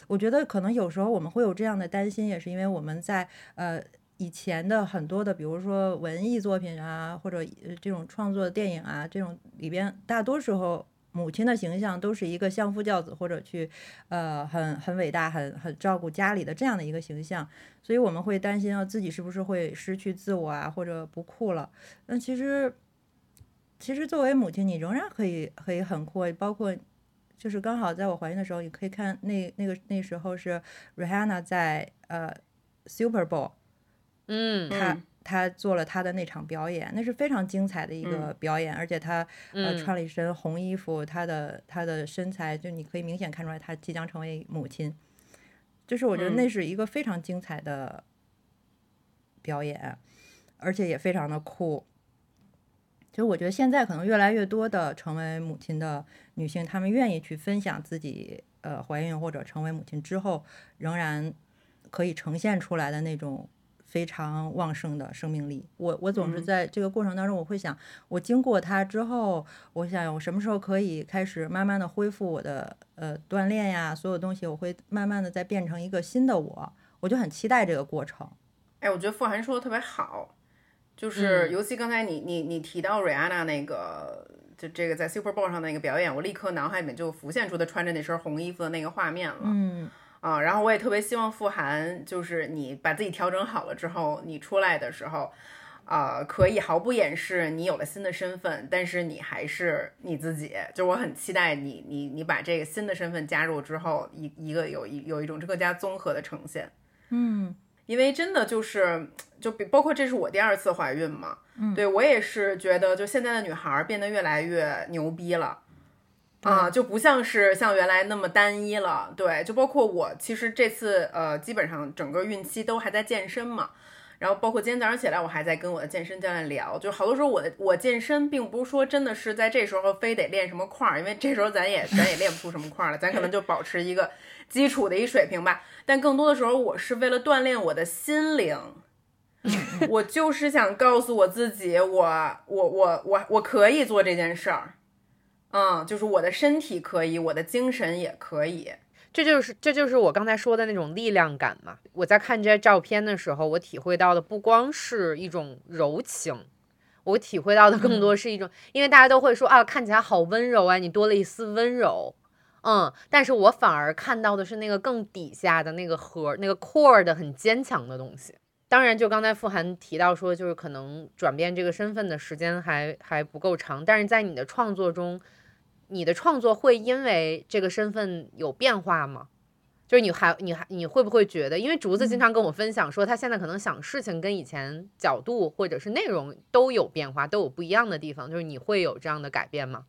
我觉得可能有时候我们会有这样的担心，也是因为我们在呃以前的很多的，比如说文艺作品啊，或者这种创作的电影啊，这种里边大多时候母亲的形象都是一个相夫教子，或者去呃很很伟大、很很照顾家里的这样的一个形象，所以我们会担心啊自己是不是会失去自我啊，或者不酷了。那其实其实作为母亲，你仍然可以可以很酷，包括。就是刚好在我怀孕的时候，你可以看那那个那时候是 Rihanna 在呃 Super Bowl，嗯。她嗯她做了她的那场表演，那是非常精彩的一个表演，而且她呃嗯。穿了一身红衣服，她的她的身材就你可以明显看出来她即将成为母亲，就是我觉得嗯。那是一个非常精彩的表演，而且也非常的酷。其实我觉得现在可能越来越多的成为母亲的女性，她们愿意去分享自己呃怀孕或者成为母亲之后，仍然可以呈现出来的那种非常旺盛的生命力。我我总是嗯在这个过程当中，我会想，我经过它之后，我想我什么时候可以开始慢慢的恢复我的呃锻炼呀，所有东西，我会慢慢的再变成一个新的我，我就很期待这个过程。哎，我觉得傅涵说的特别好，就是嗯尤其刚才你你你提到瑞安娜那个，就这个在 Super Bowl 上那个表演，我立刻脑海里面就浮现出她穿着那身红衣服的那个画面了。嗯啊，然后我也特别希望傅涵，就是你把自己调整好了之后，你出来的时候，啊，可以毫不掩饰你有了新的身份，但是你还是你自己。就我很期待你你你把这个新的身份加入之后，一一个有一有一种更加综合的呈现。嗯因为真的就是，就比包括这是我第二次怀孕嘛，嗯对我也是觉得，就现在的女孩儿变得越来越牛逼了。啊，就不像是像原来那么单一了，对，就包括我，其实这次呃，基本上整个孕期都还在健身嘛，然后包括今天早上起来，我还在跟我的健身教练聊，就好多时候我的我健身并不是说真的是在这时候非得练什么块儿，因为这时候咱也咱也练不出什么块儿了，咱可能就保持一个基础的一水平吧，但更多的时候我是为了锻炼我的心灵。我就是想告诉我自己，我我我我我可以做这件事儿，嗯，就是我的身体可以，我的精神也可以，这就是这就是我刚才说的那种力量感嘛。我在看这些照片的时候，我体会到的不光是一种柔情，我体会到的更多是一种，因为大家都会说啊，看起来好温柔啊，你多了一丝温柔，嗯，但是我反而看到的是那个更底下的那个核，那个 core 的很坚强的东西。当然，就刚才傅涵提到说，就是可能转变这个身份的时间还还不够长，但是在你的创作中，你的创作会因为这个身份有变化吗？就是你还你还你会不会觉得，因为竹子经常跟我分享说，他现在可能想事情跟以前角度或者是内容都有变化，都有不一样的地方，就是你会有这样的改变吗？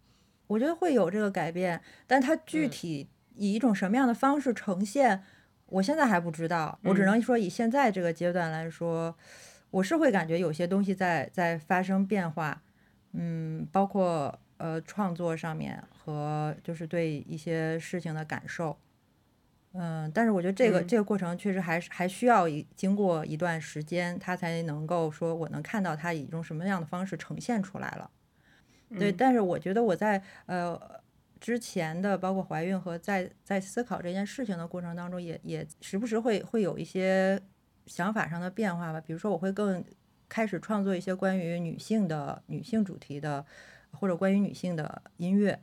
我觉得会有这个改变，但它具嗯体以一种什么样的方式呈现，我现在还不知道。我只嗯能说以现在这个阶段来说，我是会感觉有些东西在在发生变化，嗯，包括呃创作上面和就是对一些事情的感受。嗯，但是我觉得这个、嗯这个过程确实还是还需要一经过一段时间，它才能够说我能看到它以一种什么样的方式呈现出来了。对，嗯但是我觉得我在呃之前的包括怀孕和在在思考这件事情的过程当中也，也时不时会会有一些想法上的变化吧。比如说，我会更开始创作一些关于女性的女性主题的，或者关于女性的音乐，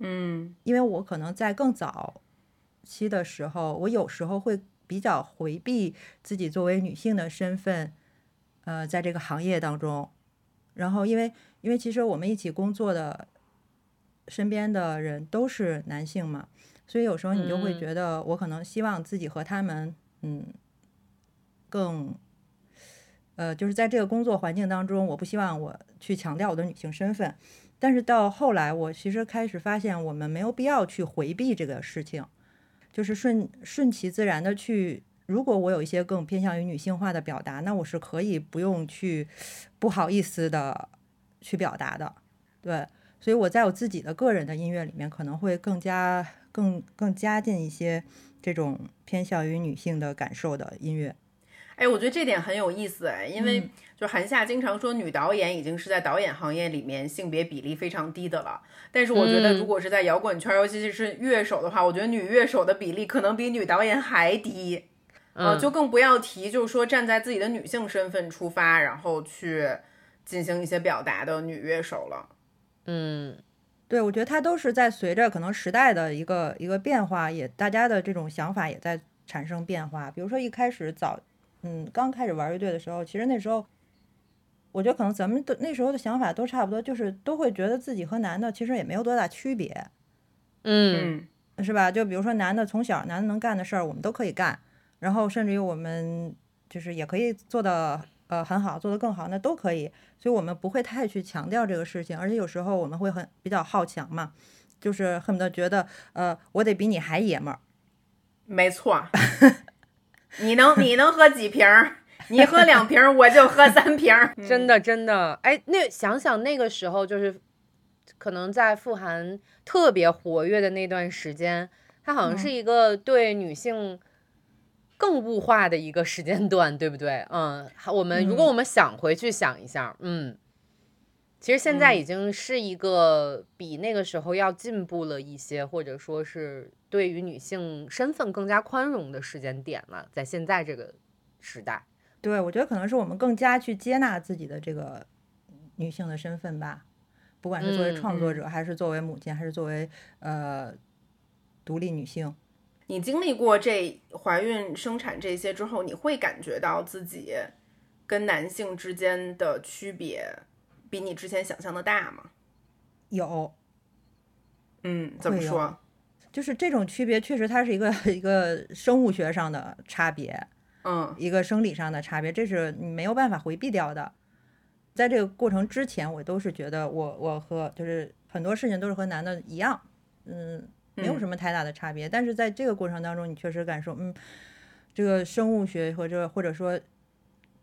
嗯因为我可能在更早期的时候，我有时候会比较回避自己作为女性的身份，呃，在这个行业当中。然后，因为因为其实我们一起工作的身边的人都是男性嘛，所以有时候你就会嗯觉得我可能希望自己和他们，嗯，更。呃，就是在这个工作环境当中，我不希望我去强调我的女性身份，但是到后来，我其实开始发现，我们没有必要去回避这个事情，就是顺顺其自然的去。如果我有一些更偏向于女性化的表达，那我是可以不用去不好意思的去表达的。对，所以我在我自己的个人的音乐里面，可能会更加更更加进一些这种偏向于女性的感受的音乐。哎，我觉得这点很有意思哎，因为嗯就韩夏经常说女导演已经是在导演行业里面性别比例非常低的了，但是我觉得如嗯果是在摇滚圈，尤其是乐手的话，我觉得女乐手的比例可能比女导演还低。呃，嗯就更不要提，就是说站在自己的女性身份出发，然后去进行一些表达的女乐手了。嗯对，我觉得它都是在随着可能时代的一个一个变化，也大家的这种想法也在产生变化。比如说一开始早，嗯，刚开始玩乐队的时候，其实那时候，我觉得可能咱们的那时候的想法都差不多，就是都会觉得自己和男的其实也没有多大区别，嗯嗯是吧？就比如说男的从小男的能干的事儿，我们都可以干，然后甚至于我们就是也可以做的呃很好，做得更好，那都可以。所以我们不会太去强调这个事情，而且有时候我们会很比较好强嘛，就是恨不得觉得呃我得比你还爷们儿。没错。你能你能喝几瓶儿？你喝两瓶儿，我就喝三瓶儿。真的真的，哎，那想想那个时候，就是可能在富含特别活跃的那段时间，他好像是一个对女性更物化的一个时间段，对不对？嗯，好我们如果我们想回去想一下，嗯，其实现在已经是一个比那个时候要进步了一些，或者说是对于女性身份更加宽容的时间点了，在现在这个时代。对，我觉得可能是我们更加去接纳自己的这个女性的身份吧，不管是作为创作者，还是作为母亲，还是作为呃独立女性。你经历过这怀孕、生产这些之后，你会感觉到自己跟男性之间的区别比你之前想象的大吗？有，嗯，怎么说？就是这种区别，确实它是一个 一个生物学上的差别，嗯一个生理上的差别，这是你没有办法回避掉的。在这个过程之前，我都是觉得我我和就是很多事情都是和男的一样，嗯，没有嗯什么太大的差别。但是在这个过程当中，你确实感受，嗯，这个生物学或者或者说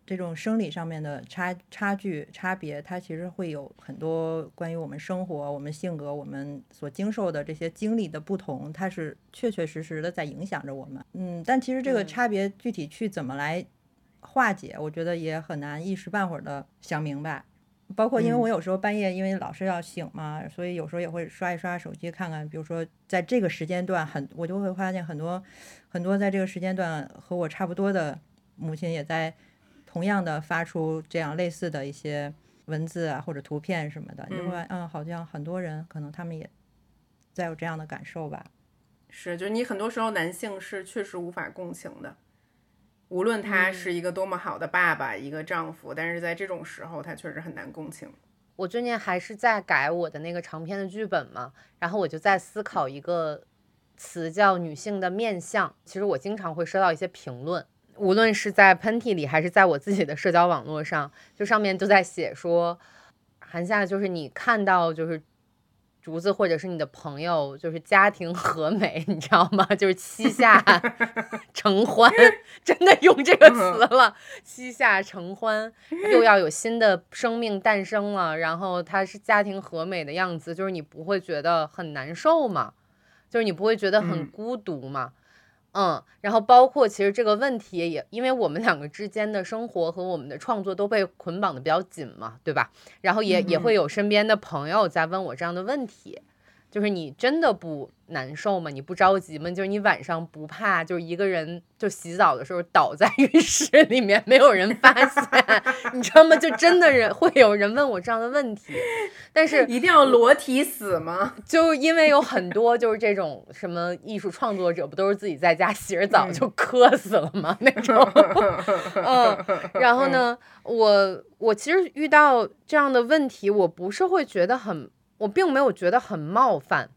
这种生理上面的差差距差别，它其实会有很多关于我们生活、我们性格、我们所经受的这些经历的不同，它是确确实实的在影响着我们。嗯，但其实这个嗯差别具体去怎么来化解，我觉得也很难一时半会儿的想明白。包括因为嗯。我有时候半夜因为老是要醒嘛，所以有时候也会刷一刷手机看看，比如说在这个时间段很，我就会发现很多很多在这个时间段和我差不多的母亲也在同样的发出这样类似的一些文字啊或者图片什么的，你就会发现嗯，好像很多人可能他们也在有这样的感受吧。是，就是你很多时候男性是确实无法共情的，无论他是一个多么好的爸爸、一个丈夫，但是在这种时候他确实很难共情。我最近还是在改我的那个长篇的剧本嘛，然后我就在思考一个词叫女性的面相。其实我经常会收到一些评论，无论是在喷嚏里还是在我自己的社交网络上，就上面都在写说，韩夏就是你看到就是。竹子或者是你的朋友，就是家庭和美，你知道吗？就是膝下 承欢，真的用这个词了，膝下承欢，又要有新的生命诞生了，然后它是家庭和美的样子，就是你不会觉得很难受嘛，就是你不会觉得很嗯孤独嘛，嗯，然后包括其实这个问题也，因为我们两个之间的生活和我们的创作都被捆绑的比较紧嘛，对吧？然后也、也会有身边的朋友在问我这样的问题，就是你真的不难受吗？你不着急吗？就是你晚上不怕，就是一个人就洗澡的时候倒在浴室里面，没有人发现，你知道吗？就真的人会有人问我这样的问题，但是一定要裸体死吗？就因为有很多就是这种什么艺术创作者，不都是自己在家洗着澡就磕死了吗？那种，嗯，然后呢，我我其实遇到这样的问题，我不是会觉得很，我并没有觉得很冒犯，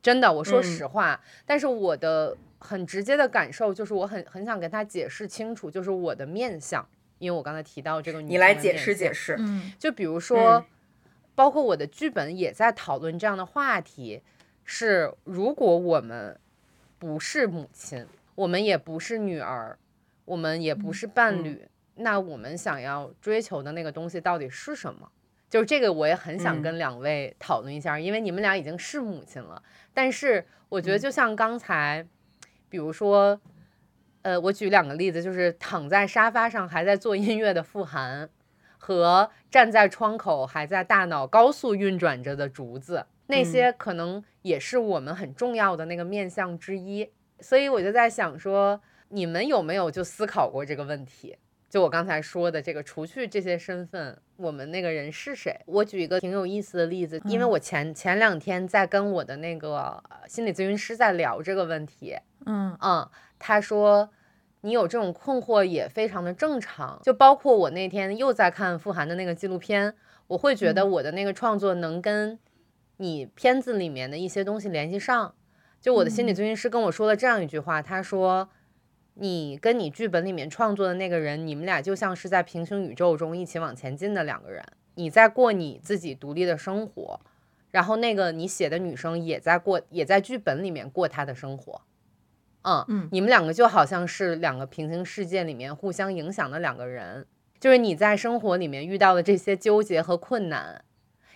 真的，我说嗯实话，但是我的很直接的感受就是，我很很想跟他解释清楚，就是我的面相，因为我刚才提到这个女你来解释解释。嗯就比如说，嗯包括我的剧本也在讨论这样的话题：是如果我们不是母亲，我们也不是女儿，我们也不是伴嗯侣，那我们想要追求的那个东西到底是什么？就是这个，我也很想嗯跟两位讨论一下，因为你们俩已经是母亲了。但是我觉得，嗯就像刚才，比如说，呃，我举两个例子，就是躺在沙发上还在做音乐的傅涵，和站在窗口还在大脑高速运转着的竹子，那些可能也是我们很重要的那个面相之一。所以我就在想说，你们有没有就思考过这个问题？就我刚才说的这个，除去这些身份，我们那个人是谁？我举一个挺有意思的例子，因为嗯我前前两天在跟我的那个呃心理咨询师在聊这个问题，嗯嗯，他说你有这种困惑也非常的正常，就包括我那天又在看傅涵的那个纪录片，我会觉得我的那个创作能跟你片子里面的一些东西联系上。就我的心理咨询师跟我说了这样一句话，他说。你跟你剧本里面创作的那个人，你们俩就像是在平行宇宙中一起往前进的两个人。你在过你自己独立的生活，然后那个你写的女生也在过，也在剧本里面过她的生活。嗯嗯你们两个就好像是两个平行世界里面互相影响的两个人，就是你在生活里面遇到的这些纠结和困难，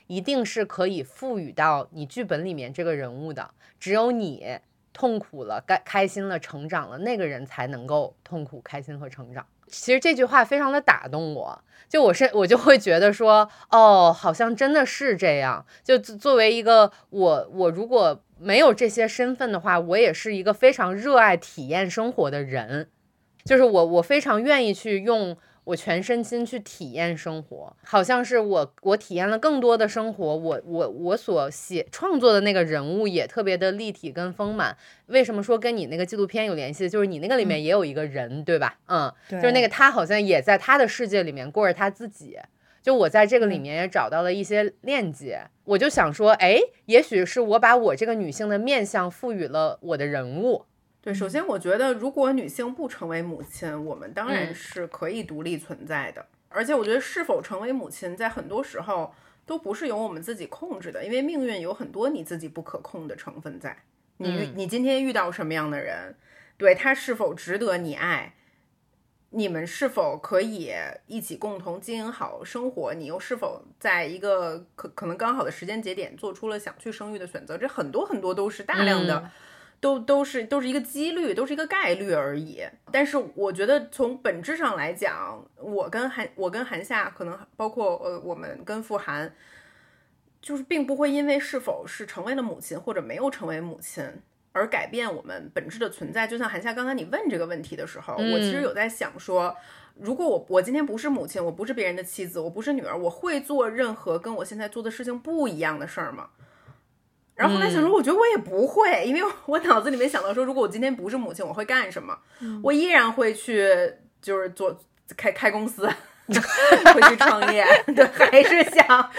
一定是可以赋予到你剧本里面这个人物的。只有你痛苦了、开开心了、成长了，那个人才能够痛苦、开心和成长。其实这句话非常的打动我，就我是我就会觉得说，哦，好像真的是这样。就作作为一个我，我如果没有这些身份的话，我也是一个非常热爱体验生活的人。就是我，我非常愿意去用我全身心去体验生活，好像是我我体验了更多的生活，我我我所写创作的那个人物也特别的立体跟丰满。为什么说跟你那个纪录片有联系？就是你那个里面也有一个人，对吧？嗯，就是那个他好像也在他的世界里面过着他自己。就我在这个里面也找到了一些链接，我就想说，哎，也许是我把我这个女性的面相赋予了我的人物。对，首先我觉得，如果女性不成为母亲，我们当然嗯是可以独立存在的。而且我觉得，是否成为母亲，在很多时候都不是由我们自己控制的，因为命运有很多你自己不可控的成分在。你嗯你今天遇到什么样的人，对他是否值得你爱，你们是否可以一起共同经营好生活，你又是否在一个可可能刚好的时间节点做出了想去生育的选择，这很多很多都是大量的。嗯都都是都是一个几率，都是一个概率而已。但是我觉得从本质上来讲，我跟韩我跟韩夏，可能包括呃我们跟傅涵，就是并不会因为是否是成为了母亲或者没有成为母亲而改变我们本质的存在。就像韩夏刚才你问这个问题的时候，嗯我其实有在想说。如果我我今天不是母亲，我不是别人的妻子，我不是女儿，我会做任何跟我现在做的事情不一样的事儿吗？然后后来想说，我觉得我也不会，因为我脑子里面想到说，如果我今天不是母亲，我会干什么？我依然会去，就是做开开公司，会去创业，对，还是想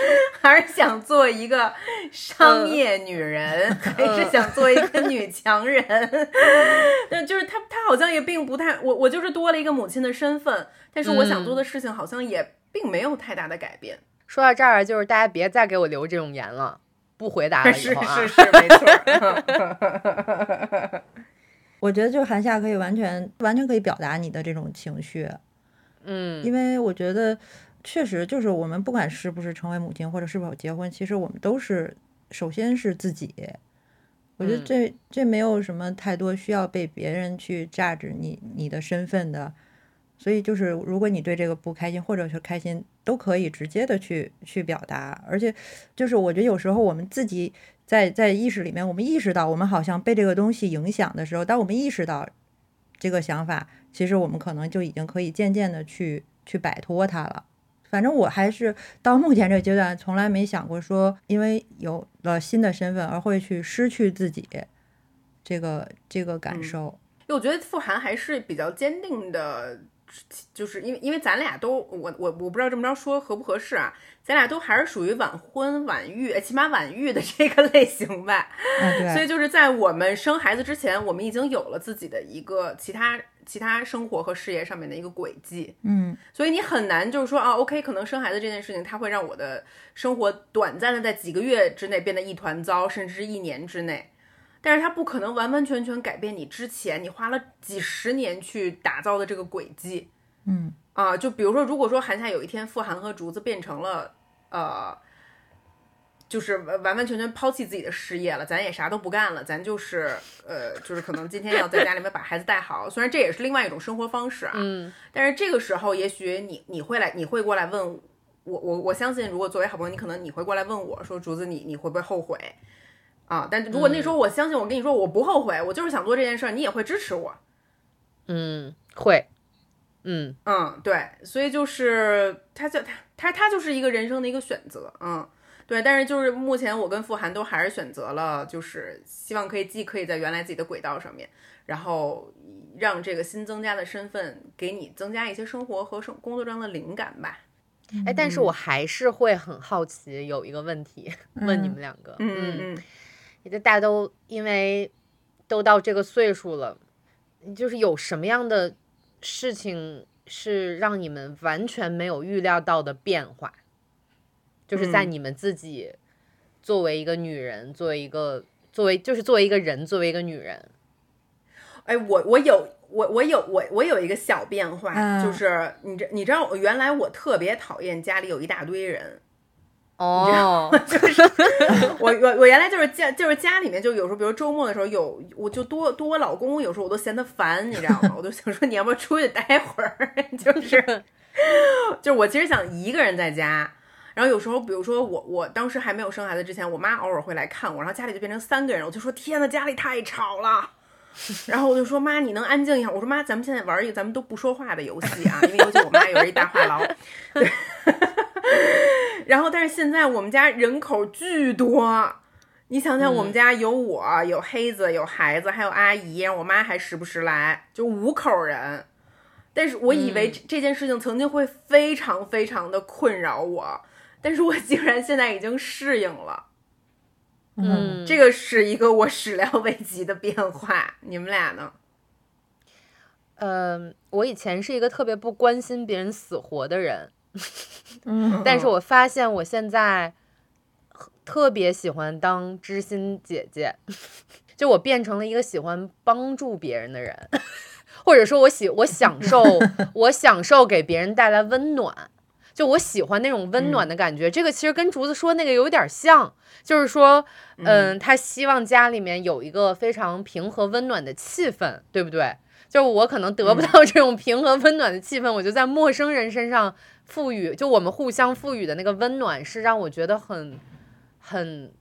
还是想做一个商业女人，还是想做一个女强人。但就是她，她好像也并不太，我我就是多了一个母亲的身份，但是我想做的事情好像也并没有太大的改变。说到这儿，就是大家别再给我留这种言了，不回答了 以是后啊。是是，没错。我觉得就韩夏可以完全完全可以表达你的这种情绪，嗯因为我觉得确实就是我们不管是不是成为母亲或者是否结婚，其实我们都是首先是自己。我觉得嗯这这没有什么太多需要被别人去榨制你你的身份的，所以就是如果你对这个不开心或者是开心，都可以直接的去去表达，而且就是我觉得有时候我们自己在在意识里面，我们意识到我们好像被这个东西影响的时候，当我们意识到这个想法，其实我们可能就已经可以渐渐的去去摆脱它了。反正我还是到目前这个阶段，从来没想过说，因为有了新的身份而会去失去自己这个这个感嗯受。因为我觉得傅涵还是比较坚定的，就是因为因为咱俩都我我我不知道这么着说合不合适啊，咱俩都还是属于晚婚晚育，呃起码晚育的这个类型吧。所以就是在我们生孩子之前，我们已经有了自己的一个其他其他生活和事业上面的一个轨迹。嗯所以你很难就是说啊，OK，可能生孩子这件事情，它会让我的生活短暂的在几个月之内变得一团糟，甚至是一年之内。但是它不可能完完全全改变你之前你花了几十年去打造的这个轨迹嗯啊。就比如说，如果说韩夏有一天傅寒和竹子变成了呃，就是完完完全全抛弃自己的事业了，咱也啥都不干了，咱就是呃，就是可能今天要在家里面把孩子带好，虽然这也是另外一种生活方式啊，嗯但是这个时候，也许你你会来，你会过来问我，我我相信，如果作为好朋友，你可能你会过来问我说，竹子你你会不会后悔啊？但如果那时候我相信，我跟你说我不后悔，我就是想做这件事儿，你也会支持我。嗯，会，嗯嗯，对，所以就是他就他他他就是一个人生的一个选择，嗯，对。但是就是目前我跟傅涵都还是选择了，就是希望可以既可以在原来自己的轨道上面，然后让这个新增加的身份给你增加一些生活和生工作上的灵感吧。哎，但是我还是会很好奇，有一个问题问你们两个，嗯嗯嗯。也就大家都因为都到这个岁数了，就是有什么样的事情是让你们完全没有预料到的变化？就是在嗯。你们自己作为一个女人，作为一个作为就是作为一个人，作为一个女人，哎，我我有我我有我我有一个小变化，嗯。就是你这你知道，原来我特别讨厌家里有一大堆人，哦，就是我我我原来就是家就是家里面就有时候，比如周末的时候有我就多多我老公，有时候我都嫌他烦，你知道吗？我都想说你要不要出去待会儿，就是就是我其实想一个人在家。然后有时候，比如说我，我当时还没有生孩子之前，我妈偶尔会来看我，然后家里就变成三个人，我就说天呐，家里太吵了。然后我就说妈，你能安静一下？我说妈，咱们现在玩一个咱们都不说话的游戏啊，因为尤其我妈有一大话痨。对 然后，但是现在我们家人口巨多，你想想，我们家有我，有黑子，有孩子，还有阿姨，我妈还时不时来，就五口人。但是我以为这这件事情曾经会非常非常的困扰我，但是我竟然现在已经适应了。嗯，这个是一个我始料未及的变化。你们俩呢？呃，我以前是一个特别不关心别人死活的人，嗯 但是我发现我现在特别喜欢当知心姐姐，就我变成了一个喜欢帮助别人的人，或者说我喜我享受我享受给别人带来温暖。就我喜欢那种温暖的感觉，这个其实跟竹子说那个有点像，就是说，嗯，他希望家里面有一个非常平和温暖的气氛，对不对？就我可能得不到这种平和温暖的气氛，我就在陌生人身上赋予，就我们互相赋予的那个温暖，是让我觉得很很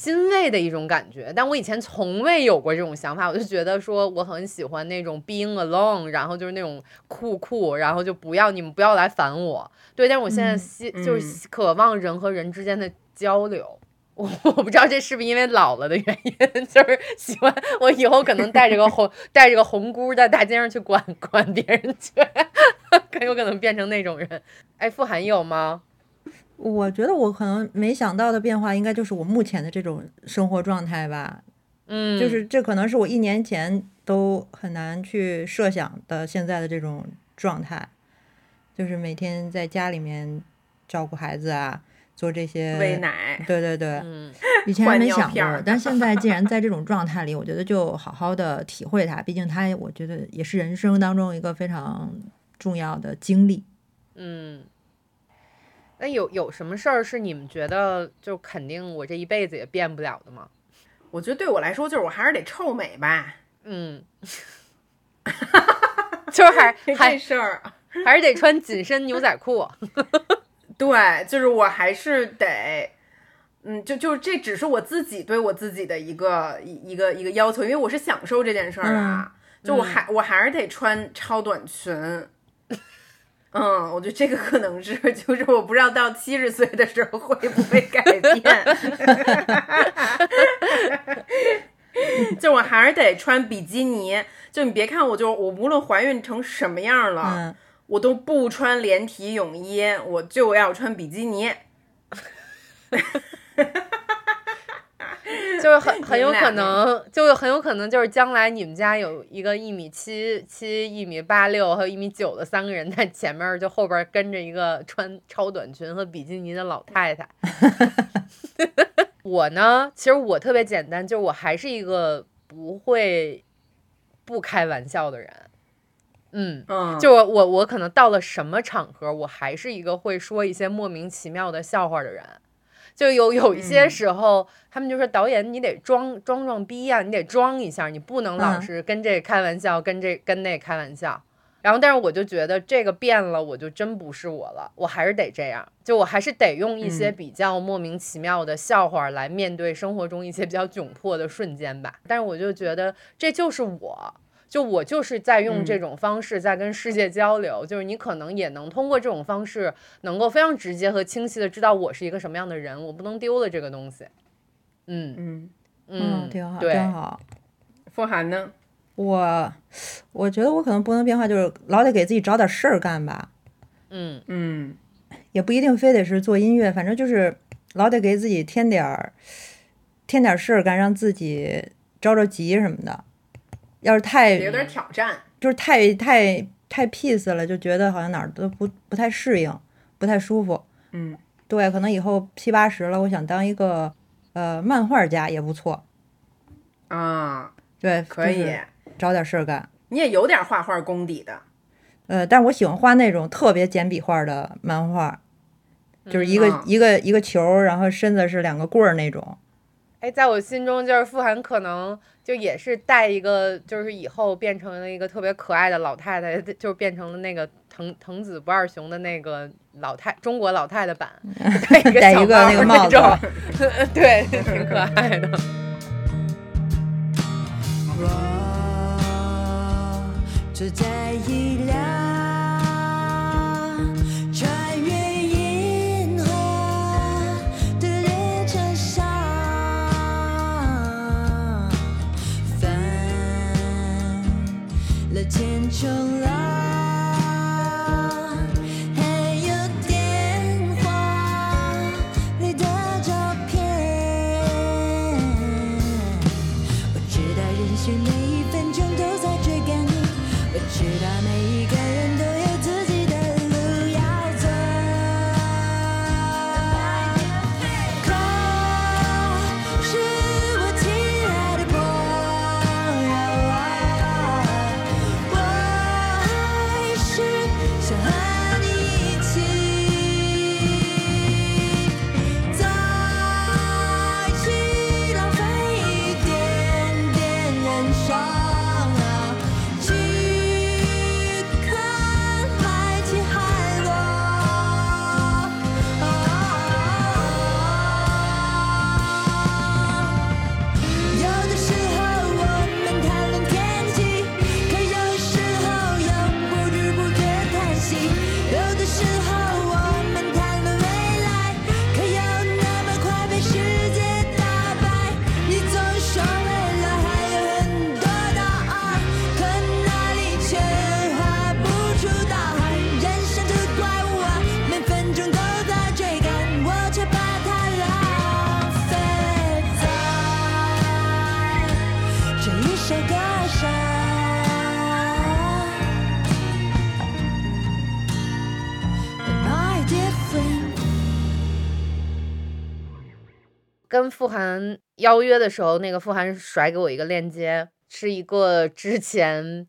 欣慰的一种感觉。但我以前从未有过这种想法，我就觉得说我很喜欢那种 being alone，然后就是那种酷酷，然后就不要你们不要来烦我。对，但是我现在希、就嗯是渴望人和人之间的交流。我我不知道这是不是因为老了的原因，就是喜欢我以后可能带着个红带着个红箍在大街上去管管别人去，很有可能变成那种人。哎，傅涵有吗？我觉得我可能没想到的变化，应该就是我目前的这种生活状态吧。嗯，就是这可能是我一年前都很难去设想的现在的这种状态，就是每天在家里面照顾孩子啊，做这些喂奶，对对对，嗯以前没想过但 现在既然在这种状态里，我觉得就好好的体会它，毕竟它我觉得也是人生当中一个非常重要的经历。嗯。那有有什么事儿是你们觉得就肯定我这一辈子也变不了的吗？我觉得对我来说，就是我还是得臭美吧。嗯，就是还 这还事儿，还是得穿紧身牛仔裤。对，就是我还是得，嗯，就就这只是我自己对我自己的一个一一个一个要求，因为我是享受这件事儿啊，就我还、我还是得穿超短裙。嗯，我觉得这个可能是，就是我不知道到七十岁的时候会不会改变，就我还是得穿比基尼。就你别看我就我无论怀孕成什么样了，嗯，我都不穿连体泳衣，我就要穿比基尼。就是很 很有可能，就是很有可能就是将来你们家有一个一米七七、一米八六还有一米九的三个人在前面儿，就后边儿跟着一个穿超短裙和比基尼的老太太。我呢，其实我特别简单，就是我还是一个不会不开玩笑的人。嗯，嗯，就我我我可能到了什么场合，我还是一个会说一些莫名其妙的笑话的人。就有有一些嗯时候，他们就说导演你得装装装逼呀、你得装一下，你不能老嗯是跟这开玩笑，跟这跟那开玩笑。然后，但是我就觉得这个变了，我就真不是我了，我还是得这样，就我还是得用一些嗯比较莫名其妙的笑话来面对生活中一些比较窘迫的瞬间吧。但是我就觉得这就是我，就我就是在用这嗯种方式在跟世界交流，就是你可能也能通过这种方式，能够非常直接和清晰的知道我是一个什么样的人，我不能丢了这个东西。嗯嗯，嗯，挺好，挺，好。傅涵呢？我我觉得我可能不能变化，就是老得给自己找点事儿干吧，嗯嗯也不一定非得是做音乐，反正就是老得给自己添点儿添点事儿干，让自己着着急什么的。要是太有点挑战。就是太太太 peace 了，就觉得好像哪儿都不不太适应，不太舒服。嗯对，可能以后七八十了，我想当一个呃漫画家也不错。啊，对，可以，就是找点事儿干。你也有点画画功底的。呃，但是我喜欢画那种特别简笔画的漫画，就是一个、嗯一个一个球儿，然后身子是两个棍儿那种。哎，在我心中，就是富含可能就也是带一个，就是以后变成了一个特别可爱的老太太，就变成了那个藤藤子不二雄的那个老太中国老太太版，戴一个那个帽子种 对，挺可爱的。了千傅寒邀约的时候，那个傅寒甩给我一个链接，是一个之前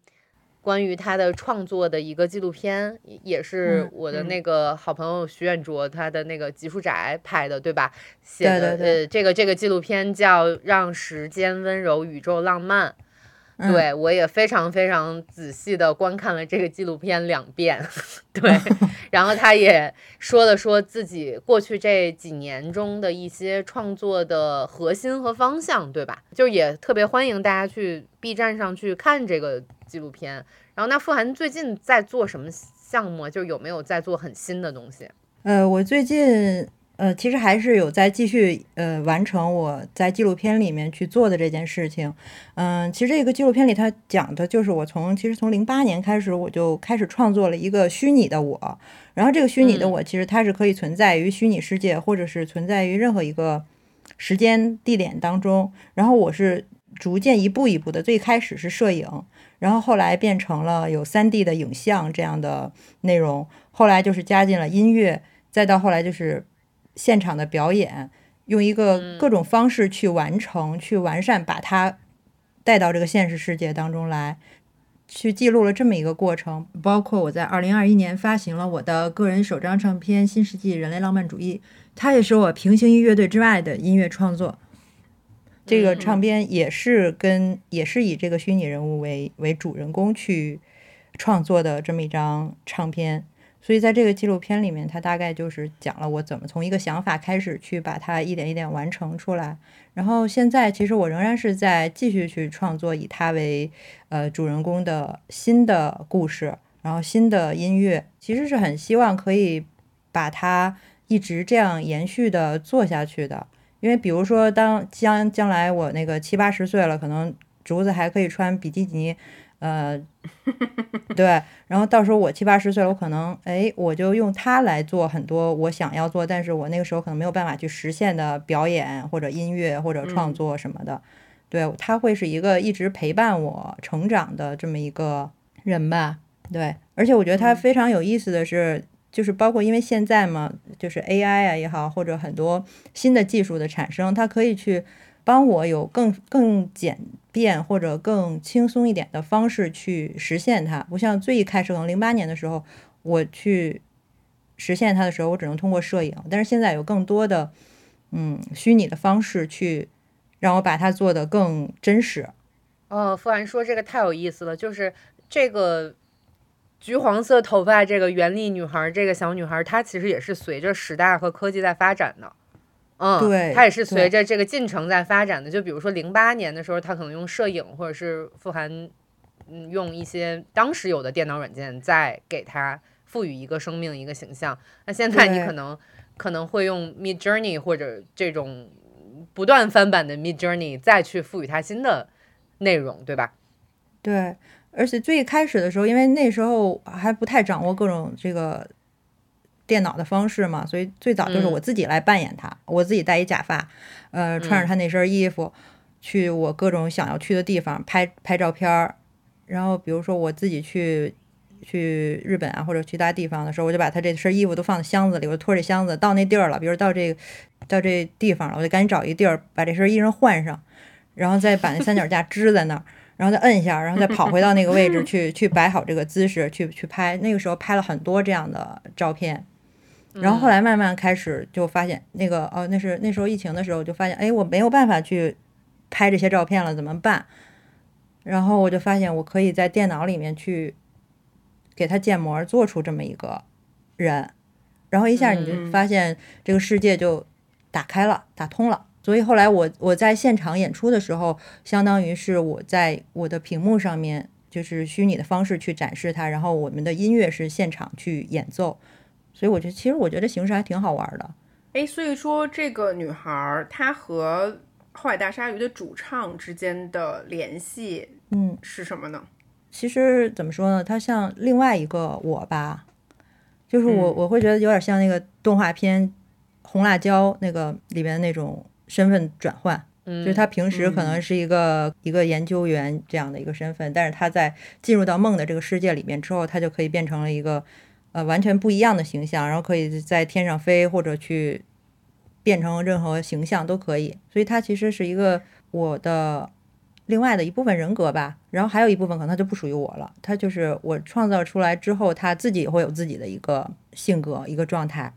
关于他的创作的一个纪录片，也也是嗯我的嗯那个好朋友徐远卓他的那个集书宅拍的，对吧？写的这个这个纪录片叫《让时间温柔宇宙浪漫》。嗯对我也非常非常仔细的观看了这个纪录片两遍，对，然后他也说了说自己过去这几年中的一些创作的核心和方向，对吧？就也特别欢迎大家去 B 站上去看这个纪录片。然后那傅涵最近在做什么项目啊？就有没有在做很新的东西？呃，我最近呃，其实还是有在继续呃完成我在纪录片里面去做的这件事情。嗯，其实这个纪录片里它讲的就是我从其实从零八年开始我就开始创作了一个虚拟的我，然后这个虚拟的嗯我其实它是可以存在于虚拟世界，或者是存在于任何一个时间地点当中。然后我是逐渐一步一步的，最开始是摄影，然后后来变成了有三 D 的影像这样的内容，后来就是加进了音乐，再到后来就是现场的表演，用一个各种方式去完成、去完善，把它带到这个现实世界当中来。去记录了这么一个过程，包括我在二零二一年发行了我的个人首张唱片《新世纪人类浪漫主义》，它也是我平行于乐队之外的音乐创作。这个唱片也是跟也是以这个虚拟人物为为主人公去创作的这么一张唱片，所以在这个纪录片里面，他大概就是讲了我怎么从一个想法开始去把它一点一点完成出来。然后现在其实我仍然是在继续去创作以他为呃主人公的新的故事，然后新的音乐，其实是很希望可以把它一直这样延续的做下去的。因为比如说，当将将来我那个七八十岁了，可能竹子还可以穿比基尼，呃，对，然后到时候我七八十岁了，我可能哎，我就用它来做很多我想要做，但是我那个时候可能没有办法去实现的表演或者音乐或者创作什么的。对，它会是一个一直陪伴我成长的这么一个人吧。对，而且我觉得它非常有意思的是，就是包括因为现在嘛，就是 AI 啊也好，或者很多新的技术的产生，它可以去帮我有更更简便或者更轻松一点的方式去实现它。不像最一开始可能零八年的时候，我去实现它的时候，我只能通过摄影，但是现在有更多的嗯虚拟的方式去让我把它做得更真实。哦，傅然说这个太有意思了，就是这个橘黄色头发这个原力女孩，这个小女孩，她其实也是随着时代和科技在发展的。嗯，对它也是随着这个进程在发展的。就比如说零八年的时候，它可能用摄影，或者是富含，嗯，用一些当时有的电脑软件，在给它赋予一个生命、一个形象。那现在你可能可能会用 Mid Journey 或者这种不断翻版的 Mid Journey，再去赋予它新的内容，对吧？对，而且最开始的时候，因为那时候还不太掌握各种这个电脑的方式嘛，所以最早就是嗯我自己来扮演他，我自己戴一假发，呃，穿着他那身衣服，去我各种想要去的地方拍拍照片儿。然后比如说我自己去去日本啊，或者其他地方的时候，我就把他这身衣服都放在箱子里，我就拖着箱子到那地儿了，比如到这个到这地方了，我就赶紧找一地儿把这身衣裳换上，然后再把那三脚架支在那儿。然后再摁一下，然后再跑回到那个位置 去去摆好这个姿势去去拍。那个时候拍了很多这样的照片，然后后来慢慢开始就发现那个哦，那是那时候疫情的时候就发现，哎，我没有办法去拍这些照片了，怎么办？然后我就发现我可以在电脑里面去给他建模，做出这么一个人，然后一下你就嗯发现这个世界就打开了，打通了。所以后来我我在现场演出的时候，相当于是我在我的屏幕上面，就是虚拟的方式去展示它，然后我们的音乐是现场去演奏。所以我觉得，其实我觉得形式还挺好玩的。哎，所以说这个女孩儿她和后海大鲨鱼的主唱之间的联系嗯，是什么呢？其实怎么说呢，她像另外一个我吧，就是我、嗯我会觉得有点像那个动画片《红辣椒》那个里边那种身份转换。嗯，就是他平时可能是一个、一个研究员这样的一个身份，但是他在进入到梦的这个世界里面之后，他就可以变成了一个呃完全不一样的形象，然后可以在天上飞或者去变成任何形象都可以。所以它其实是一个我的另外的一部分人格吧，然后还有一部分可能它就不属于我了，它就是我创造出来之后，他自己也会有自己的一个性格一个状态。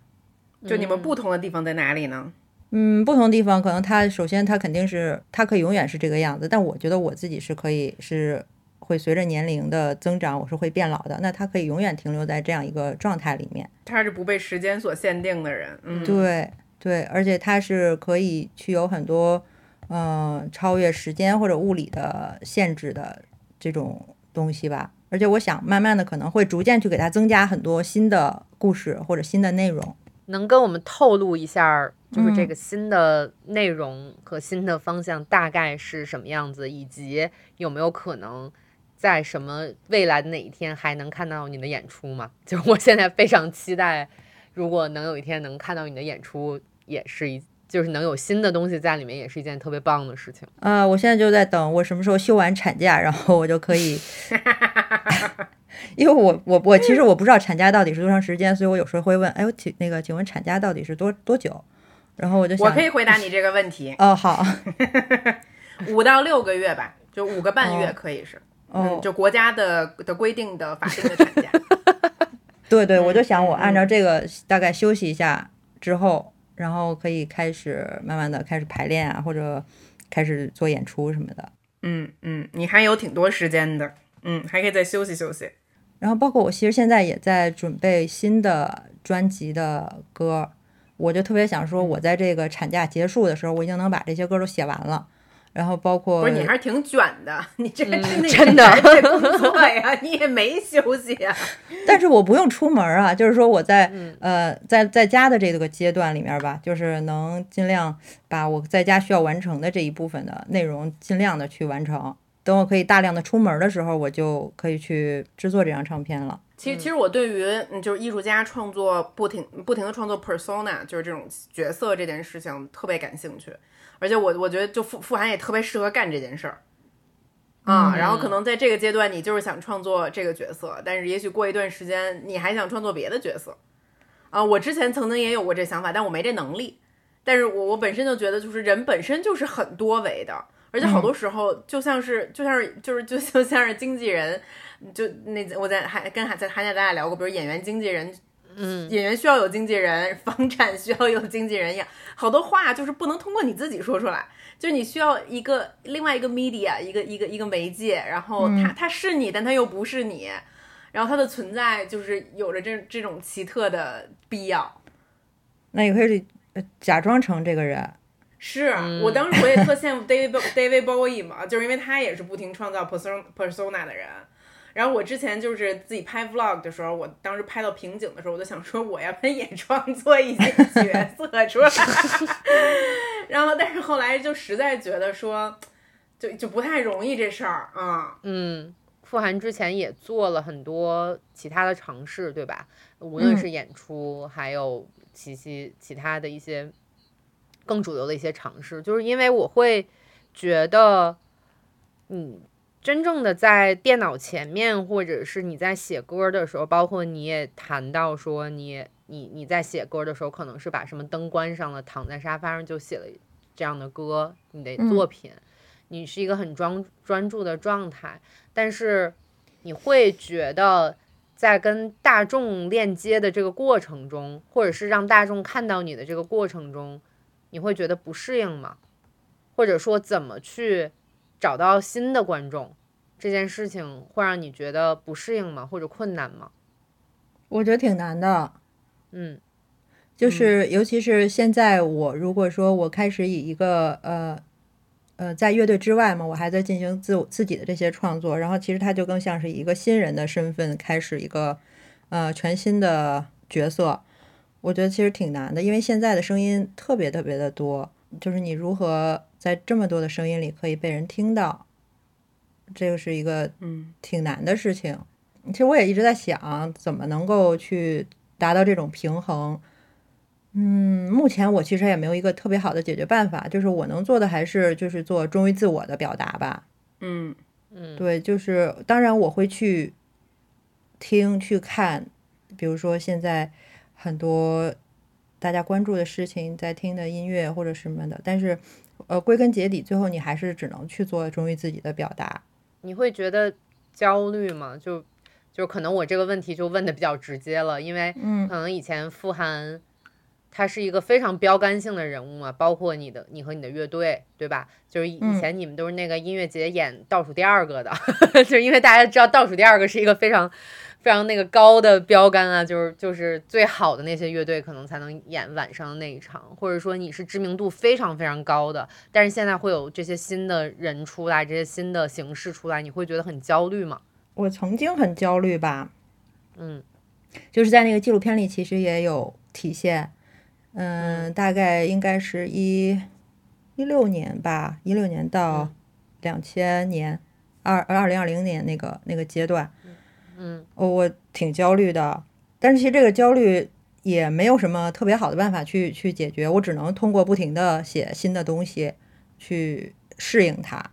就你们不同的地方在哪里呢？嗯，不同地方可能他首先他肯定是他可以永远是这个样子，但我觉得我自己是可以是会随着年龄的增长，我是会变老的。那他可以永远停留在这样一个状态里面。他是不被时间所限定的人。嗯，对对，而且他是可以去有很多嗯、呃超越时间或者物理的限制的这种东西吧。而且我想慢慢的可能会逐渐去给他增加很多新的故事或者新的内容。能跟我们透露一下，就是这嗯个新的内容和新的方向大概是什么样子，以及有没有可能在什么未来的哪一天还能看到你的演出吗？就是我现在非常期待，如果能有一天能看到你的演出，也是一就是能有新的东西在里面，也是一件特别棒的事情。啊、我现在就在等我什么时候休完产假，然后我就可以，因为我我我其实我不知道产假到底是多长时间，所以我有时候会问，哎，我请那个请问产假到底是多多久？然后我就想，我可以回答你这个问题，哦，好，五到六个月吧，就五个半月哦可以是。哦嗯，，就国家的的规定的法定的产假。对对，我就想我嗯按照这个大概休息一下之后，然后可以开始慢慢的开始排练啊，或者开始做演出什么的。嗯嗯，你还有挺多时间的，嗯，还可以再休息休息。然后包括我其实现在也在准备新的专辑的歌，我就特别想说，我在这个产假结束的时候，我已经能把这些歌都写完了。然后包括不是你还是挺卷的，你这个嗯真的真的工作呀，你也没休息啊。但是我不用出门啊，就是说我在、嗯呃在在家的这个阶段里面吧，就是能尽量把我在家需要完成的这一部分的内容尽量的去完成。等我可以大量的出门的时候，我就可以去制作这张唱片了。其实，其实我对于嗯，就是艺术家创作不停不停的创作 persona，就是这种角色这件事情特别感兴趣，而且我我觉得就傅傅涵也特别适合干这件事儿啊。然后可能在这个阶段，你就是想创作这个角色，但是也许过一段时间，你还想创作别的角色啊。我之前曾经也有过这想法，但我没这能力。但是我我本身就觉得，就是人本身就是很多维的，而且好多时候就像是、就像是就是就就像是经纪人，就那我在还跟还在韩家咱俩聊过，比如演员经纪人。嗯，演员需要有经纪人，房产需要有经纪人一样，好多话就是不能通过你自己说出来，就是你需要一个另外一个 media，一个一个一个媒介，然后他他是你，但他又不是你，然后他的存在就是有着这这种奇特的必要。那你可以呃假装成这个人。是、我当时我也特羡慕 David David Bowie 嘛，就是因为他也是不停创造 persona persona 的人。然后我之前就是自己拍 vlog 的时候，我当时拍到瓶颈的时候，我就想说我要不然也创作一些角色出来。然后，但是后来就实在觉得说，就就不太容易这事儿啊。嗯，傅涵之前也做了很多其他的尝试，对吧？无论是演出，还有其其其他的一些更主流的一些尝试，就是因为我会觉得，嗯，真正的在电脑前面，或者是你在写歌的时候，包括你也谈到说你你你在写歌的时候，可能是把什么灯关上了，躺在沙发上就写了这样的歌，你的作品。你是一个很专专注的状态，但是你会觉得在跟大众链接的这个过程中，或者是让大众看到你的这个过程中，你会觉得不适应吗？或者说怎么去找到新的观众，这件事情会让你觉得不适应吗？或者困难吗？我觉得挺难的，嗯就是尤其是现在，我如果说我开始以一个呃呃在乐队之外嘛，我还在进行自我自己的这些创作，然后其实他就更像是以一个新人的身份开始一个呃全新的角色，我觉得其实挺难的，因为现在的声音特别特别的多，就是你如何在这么多的声音里可以被人听到，这个是一个嗯挺难的事情。其实我也一直在想，怎么能够去达到这种平衡。嗯，目前我其实也没有一个特别好的解决办法，就是我能做的还是就是做忠于自我的表达吧。嗯嗯对，就是当然我会去听去看，比如说现在很多大家关注的事情，在听的音乐或者什么的，但是呃，归根结底，最后你还是只能去做忠于自己的表达。你会觉得焦虑吗？就就可能我这个问题就问的比较直接了，因为嗯可能以前傅涵他是一个非常标杆性的人物嘛，包括你的你和你的乐队，对吧？就是以前你们都是那个音乐节演倒数第二个的，就是因为大家知道倒数第二个是一个非常非常那个高的标杆啊，就是就是最好的那些乐队可能才能演晚上的那一场，或者说你是知名度非常非常高的，但是现在会有这些新的人出来，这些新的形式出来，你会觉得很焦虑吗？我曾经很焦虑吧，嗯就是在那个纪录片里，其实也有体现。嗯，大概应该是一一六年吧，一六年到两千年，二二零二零年那个那个阶段，嗯我我挺焦虑的。但是其实这个焦虑也没有什么特别好的办法去去解决，我只能通过不停的写新的东西去适应它。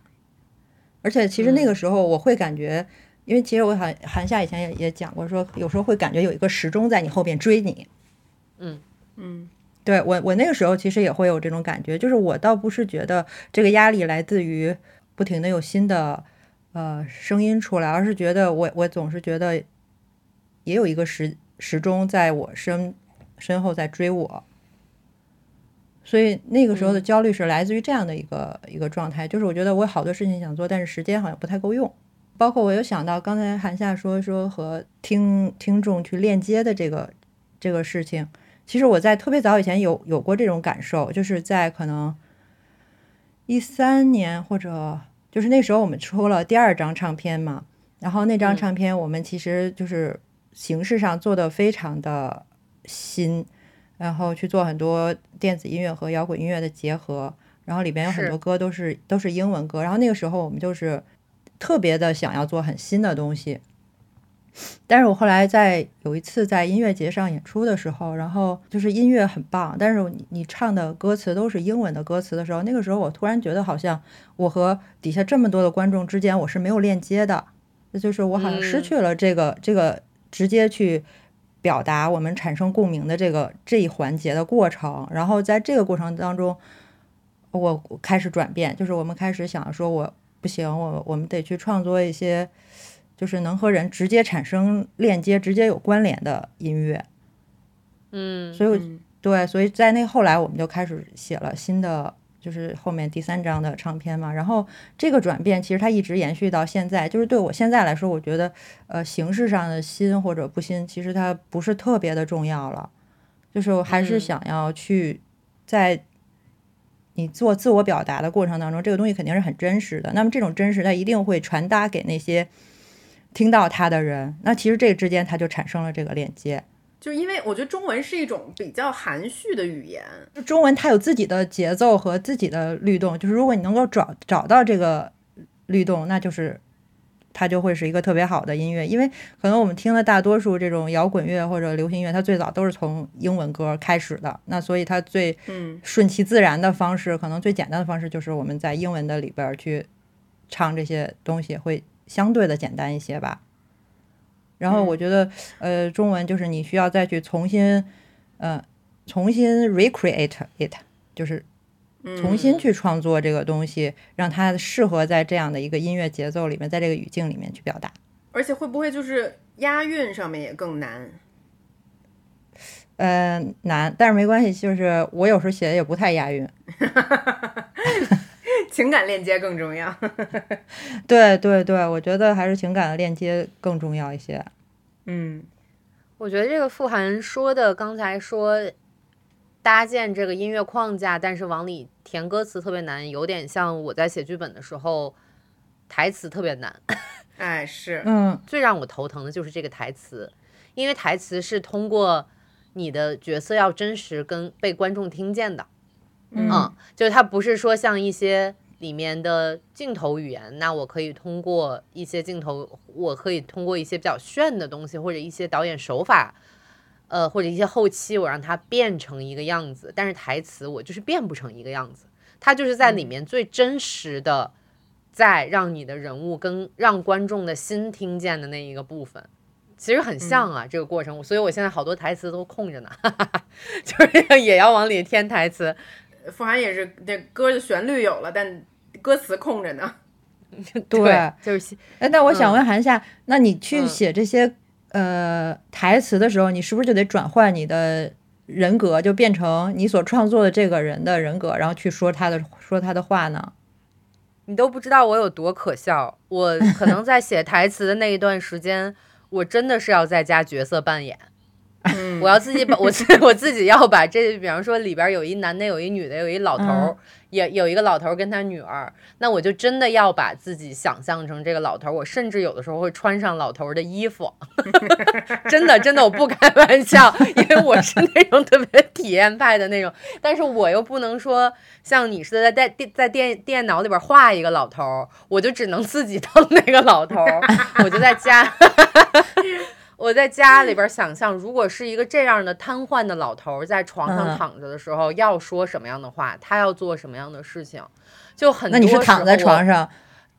而且其实那个时候我会感觉，因为其实我韩韩夏以前也也讲过说，有时候会感觉有一个时钟在你后边追你。嗯嗯对我，我那个时候其实也会有这种感觉，就是我倒不是觉得这个压力来自于不停的有新的呃声音出来，而是觉得我我总是觉得也有一个时时钟在我身身后在追我，所以那个时候的焦虑是来自于这样的一个、一个状态，就是我觉得我有好多事情想做，但是时间好像不太够用。包括我有想到刚才韩夏说说和听听众去链接的这个这个事情，其实我在特别早以前有有过这种感受，就是在可能一三年或者就是那时候我们出了第二张唱片嘛，然后那张嗯唱片我们其实就是形式上做的非常的新，然后去做很多电子音乐和摇滚音乐的结合，然后里边有很多歌都是都是英文歌，然后那个时候我们就是特别的想要做很新的东西。但是我后来在有一次在音乐节上演出的时候，然后就是音乐很棒，但是你你唱的歌词都是英文的歌词的时候，那个时候我突然觉得好像我和底下这么多的观众之间我是没有链接的，那就是我好像失嗯去了这个、这个直接去表达我们产生共鸣的这个这一环节的过程。然后在这个过程当中，我开始转变，就是我们开始想说，我不行，我我们得去创作一些，就是能和人直接产生链接、直接有关联的音乐。嗯，所以对，所以在那后来我们就开始写了新的，就是后面第三张的唱片嘛。然后这个转变其实它一直延续到现在，就是对我现在来说，我觉得呃形式上的新或者不新，其实它不是特别的重要了。就是我还是嗯想要去在你做自我表达的过程当中，这个东西肯定是很真实的。那么这种真实，它一定会传达给那些听到他的人。那其实这个之间，他就产生了这个链接。就因为我觉得中文是一种比较含蓄的语言，就中文它有自己的节奏和自己的律动，就是如果你能够找找到这个律动，那就是它就会是一个特别好的音乐。因为可能我们听的大多数这种摇滚乐或者流行乐，它最早都是从英文歌开始的，那所以它最嗯顺其自然的方式，可能最简单的方式就是我们在英文的里边儿去唱这些东西，会相对的简单一些吧。然后我觉得，呃，中文就是你需要再去重新，呃，重新 recreate it，就是重新去创作这个东西，让它适合在这样的一个音乐节奏里面，在这个语境里面去表达。而且会不会就是押韵上面也更难？呃，难，但是没关系，就是我有时候写的也不太押韵。情感链接更重要。对对对，我觉得还是情感的链接更重要一些。嗯我觉得这个傅涵说的，刚才说搭建这个音乐框架，但是往里填歌词特别难，有点像我在写剧本的时候，台词特别难。哎，是，嗯最让我头疼的就是这个台词，因为台词是通过你的角色要真实跟被观众听见的，嗯就是它不是说像一些里面的镜头语言，那我可以通过一些镜头，我可以通过一些比较炫的东西，或者一些导演手法，呃，或者一些后期，我让它变成一个样子。但是台词我就是变不成一个样子，它就是在里面最真实的，在让你的人物跟让观众的心听见的那一个部分。其实很像啊，这个过程，所以我现在好多台词都空着呢，就是也要往里添台词。傅涵也是，这歌的旋律有了，但歌词空着呢。对就是哎，那我想嗯问韩夏，那你去嗯写这些、呃台词的时候，你是不是就得转换你的人格，就变成你所创作的这个人的人格，然后去说他的说他的话呢？你都不知道我有多可笑。我可能在写台词的那一段时间，我真的是要在家角色扮演，嗯我要自己把 我自 我自己要把这，比方说里边有一男的，有一女的，有一老头儿，嗯也有一个老头儿跟他女儿，那我就真的要把自己想象成这个老头儿。我甚至有的时候会穿上老头儿的衣服，真的真的我不开玩笑，因为我是那种特别体验派的那种，但是我又不能说像你似的在电在电电脑里边画一个老头儿，我就只能自己当那个老头儿，我就在家。我在家里边想象，如果是一个这样的瘫痪的老头儿在床上嗯躺着的时候，要说什么样的话，他要做什么样的事情，就很多那你是躺在床上。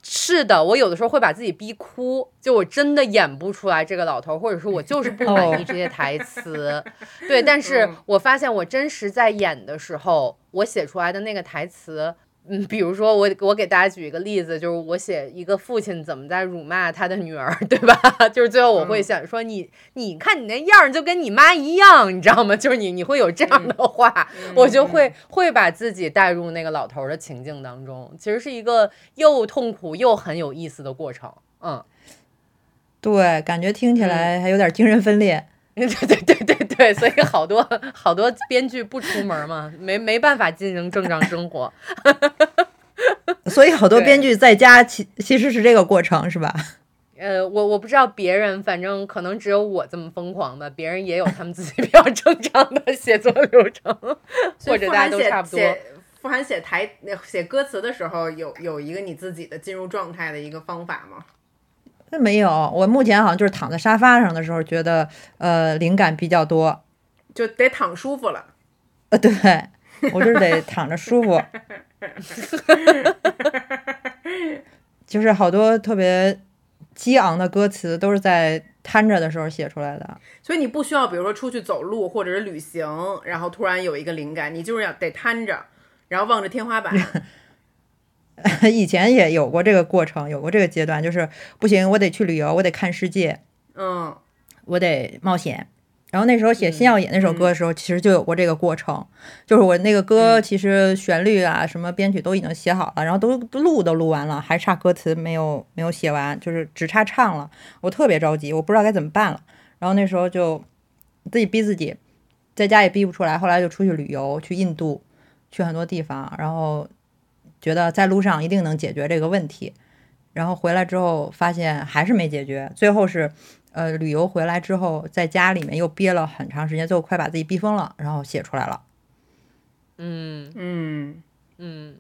是的，我有的时候会把自己逼哭，就我真的演不出来这个老头儿，或者说我就是不满意这些台词。对，但是嗯我发现我真实在演的时候，我写出来的那个台词。嗯，比如说我我给大家举一个例子，就是我写一个父亲怎么在辱骂他的女儿，对吧？就是最后我会嗯想说你你看你那样儿就跟你妈一样，你知道吗？就是你你会有这样的话，我就会会把自己带入那个老头儿的情境当中，其实是一个又痛苦又很有意思的过程。嗯，对，感觉听起来还有点精神分裂。对对对对对，所以好多好多编剧不出门嘛，没没办法进行正常生活。所以好多编剧在家其其实是这个过程，是吧？呃，我我不知道别人，反正可能只有我这么疯狂吧，别人也有他们自己比较正常的写作流程，或者大家都差不多。写傅涵写台写歌词的时候，有有一个你自己的进入状态的一个方法吗？那没有，我目前好像就是躺在沙发上的时候，觉得呃灵感比较多。就得躺舒服了。呃，对我就是得躺着舒服，就是好多特别激昂的歌词都是在瘫着的时候写出来的。所以你不需要，比如说出去走路或者是旅行，然后突然有一个灵感，你就是要得瘫着，然后望着天花板。以前也有过这个过程，有过这个阶段，就是不行，我得去旅游，我得看世界，嗯我得冒险。然后那时候写《新耀野》那首歌的时候，其实就有过这个过程，就是我那个歌其实旋律啊、什么编曲都已经写好了，然后都都录都录完了，还差歌词没有没有写完，就是只差唱了。我特别着急，我不知道该怎么办了。然后那时候就自己逼自己，在家也逼不出来，后来就出去旅游，去印度，去很多地方，然后觉得在路上一定能解决这个问题。然后回来之后发现还是没解决，最后是。呃，旅游回来之后，在家里面又憋了很长时间，最后快把自己逼疯了，然后写出来了。嗯嗯，嗯，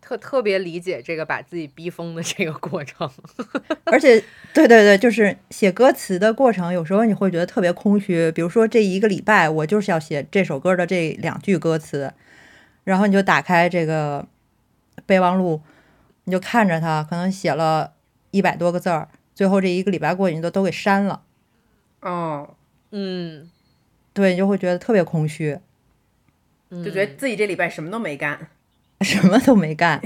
特特别理解这个把自己逼疯的这个过程。而且，对对对，就是写歌词的过程，有时候你会觉得特别空虚。比如说这一个礼拜，我就是要写这首歌的这两句歌词，然后你就打开这个备忘录，你就看着它，可能写了一百多个字儿。最后这一个礼拜过去，你都都给删了，哦，嗯，对你就会觉得特别空虚，就觉得自己这礼拜什么都没干。什么都没干。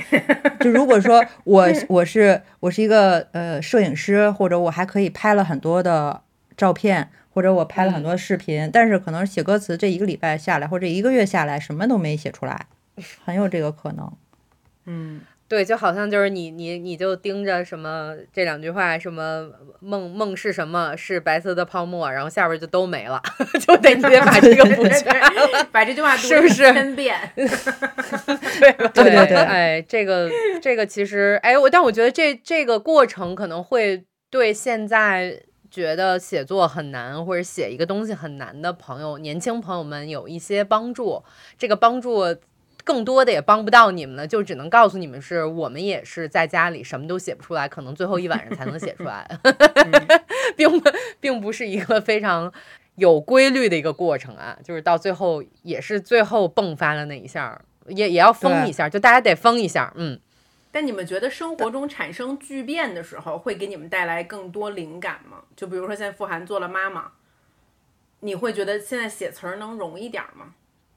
就如果说我我是我是一个呃摄影师，或者我还可以拍了很多的照片，或者我拍了很多视频，但是可能写歌词这一个礼拜下来，或者一个月下来，什么都没写出来，很有这个可能。嗯，对，就好像就是你你你就盯着什么这两句话，什么梦梦是什么？是白色的泡沫，然后下边就都没了，就得你得把这个补 全了。把这句话 读是不是千遍？对吧对对对哎，这个这个其实，哎，我但我觉得这这个过程可能会对现在觉得写作很难或者写一个东西很难的朋友、年轻朋友们有一些帮助。这个帮助更多的也帮不到你们了，就只能告诉你们是我们也是在家里什么都写不出来，可能最后一晚上才能写出来，并不并不是一个非常。有规律的一个过程啊，就是到最后也是最后迸发的那一下，也也要疯一下，就大家得疯一下，嗯。但你们觉得生活中产生巨变的时候，会给你们带来更多灵感吗？就比如说现在傅涵做了妈妈，你会觉得现在写词儿能容易点儿吗？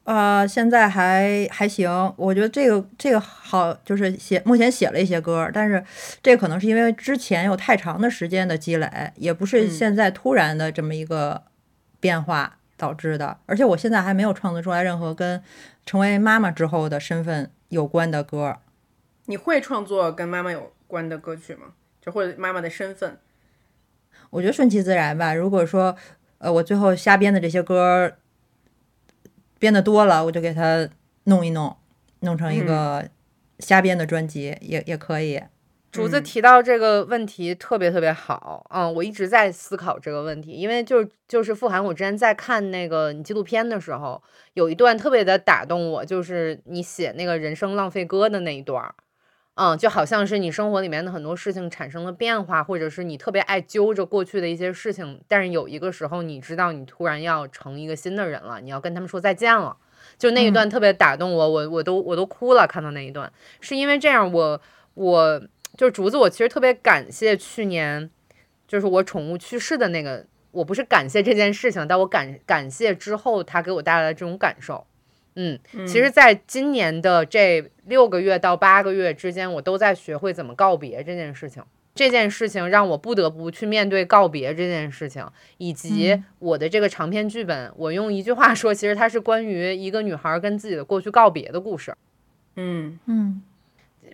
呃，现在还还行，我觉得这个这个好，就是写目前写了一些歌，但是这可能是因为之前有太长的时间的积累，也不是嗯现在突然的这么一个变化导致的。而且我现在还没有创作出来任何跟成为妈妈之后的身份有关的歌。你会创作跟妈妈有关的歌曲吗？就或者妈妈的身份？我觉得顺其自然吧。如果说呃我最后瞎编的这些歌编的多了，我就给他弄一弄，弄成一个瞎编的专辑，也也可以。竹子嗯。提到这个问题特别特别好，嗯，我一直在思考这个问题，因为就就是傅涵，我之前在看那个你纪录片的时候，有一段特别的打动我，就是你写那个人生浪费歌的那一段儿，嗯，就好像是你生活里面的很多事情产生了变化，或者是你特别爱揪着过去的一些事情，但是有一个时候你知道你突然要成一个新的人了，你要跟他们说再见了。就那一段特别打动我，我我都我都哭了，看到那一段，是因为这样我我就是竹子，我其实特别感谢去年，就是我宠物去世的那个，我不是感谢这件事情，但我感感谢之后它给我带来的这种感受。嗯，其实，在今年的这六个月到八个月之间，我都在学会怎么告别这件事情。这件事情让我不得不去面对告别这件事情，以及我的这个长篇剧本。我用一句话说，其实它是关于一个女孩跟自己的过去告别的故事。嗯嗯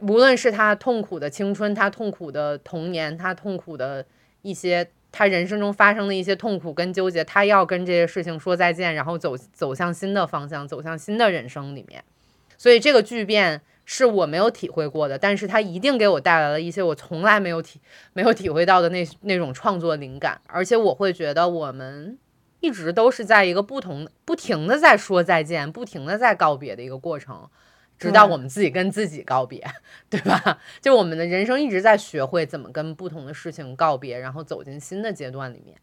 无论是她痛苦的青春，她痛苦的童年，她痛苦的一些他人生中发生的一些痛苦跟纠结，他要跟这些事情说再见，然后走走向新的方向，走向新的人生里面。所以这个巨变是我没有体会过的，但是它一定给我带来了一些我从来没有体没有体会到的那那种创作灵感，而且我会觉得我们一直都是在一个不同不停的在说再见，不停的在告别的一个过程。直到我们自己跟自己告别，对吧？就我们的人生一直在学会怎么跟不同的事情告别，然后走进新的阶段里面，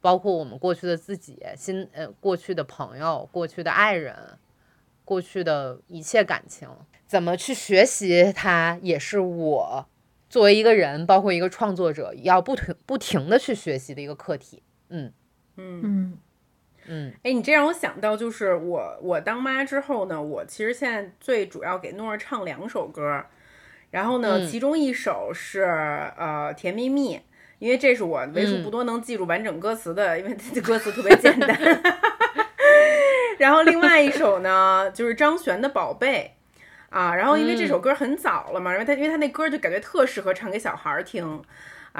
包括我们过去的自己、新呃过去的朋友、过去的爱人、过去的一切感情，怎么去学习它，也是我作为一个人，包括一个创作者，要不停不停的去学习的一个课题。嗯嗯。嗯嗯哎，你这让我想到，就是我我当妈之后呢，我其实现在最主要给诺儿唱两首歌，然后呢，嗯其中一首是呃《甜蜜蜜》，因为这是我为数不多能记住完整歌词的，因为这歌词特别简单。然后另外一首呢，就是张悬的《宝贝》啊，然后因为这首歌很早了嘛，然后他因为他那歌就感觉特适合唱给小孩儿听。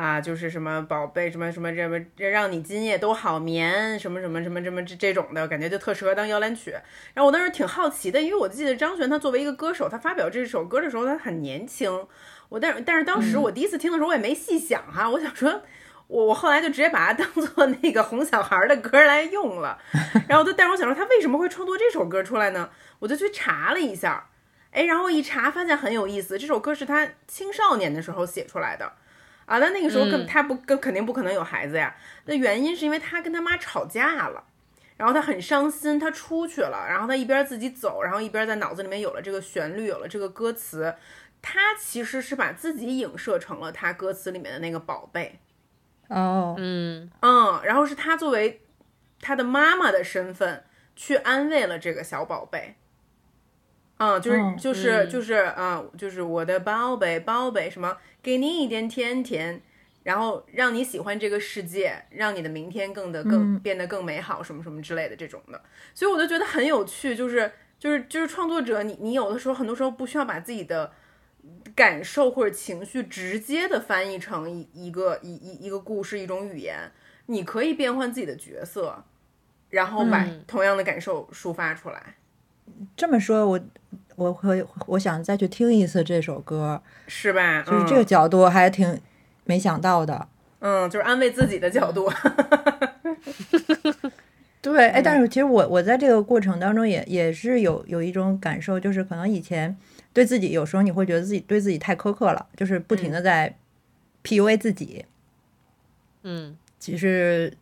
啊，就是什么宝贝，什么什么什么，让你今夜都好眠，什么什么什么什么这这种的感觉就特适合当摇篮曲。然后我当时挺好奇的，因为我记得张悬他作为一个歌手，他发表这首歌的时候他很年轻。我但是但是当时我第一次听的时候我也没细想哈，我想说。我我后来就直接把它当做 那个哄小孩的歌来用了，然后就但是我想说他为什么会创作这首歌出来呢？我就去查了一下，哎，然后一查发现很有意思，这首歌是他青少年的时候写出来的，啊，那那个时候跟嗯他不跟肯定不可能有孩子呀，那原因是因为他跟他妈吵架了。然后他很伤心，他出去了，然后他一边自己走，然后一边在脑子里面有了这个旋律，有了这个歌词。他其实是把自己影射成了他歌词里面的那个宝贝，哦，嗯嗯，然后是他作为他的妈妈的身份去安慰了这个小宝贝，嗯，就是嗯就是嗯。就是啊、就是我的宝贝宝贝，什么给你一点甜甜，然后让你喜欢这个世界，让你的明天更的更、嗯。变得更美好，什么什么之类的这种的，所以我就觉得很有趣，就是就是就是创作者你，你有的时候很多时候不需要把自己的感受或者情绪直接的翻译成一一个一一一个故事一种语言，你可以变换自己的角色，然后把嗯。同样的感受抒发出来，这么说，我我会我想再去听一次这首歌，是吧？就是这个嗯角度还挺没想到的。嗯，就是安慰自己的角度，对，哎，嗯但是其实我我在这个过程当中也也是有有一种感受，就是可能以前对自己有时候你会觉得自己对自己太苛刻了，就是不停的在 PUA 自己。嗯其实，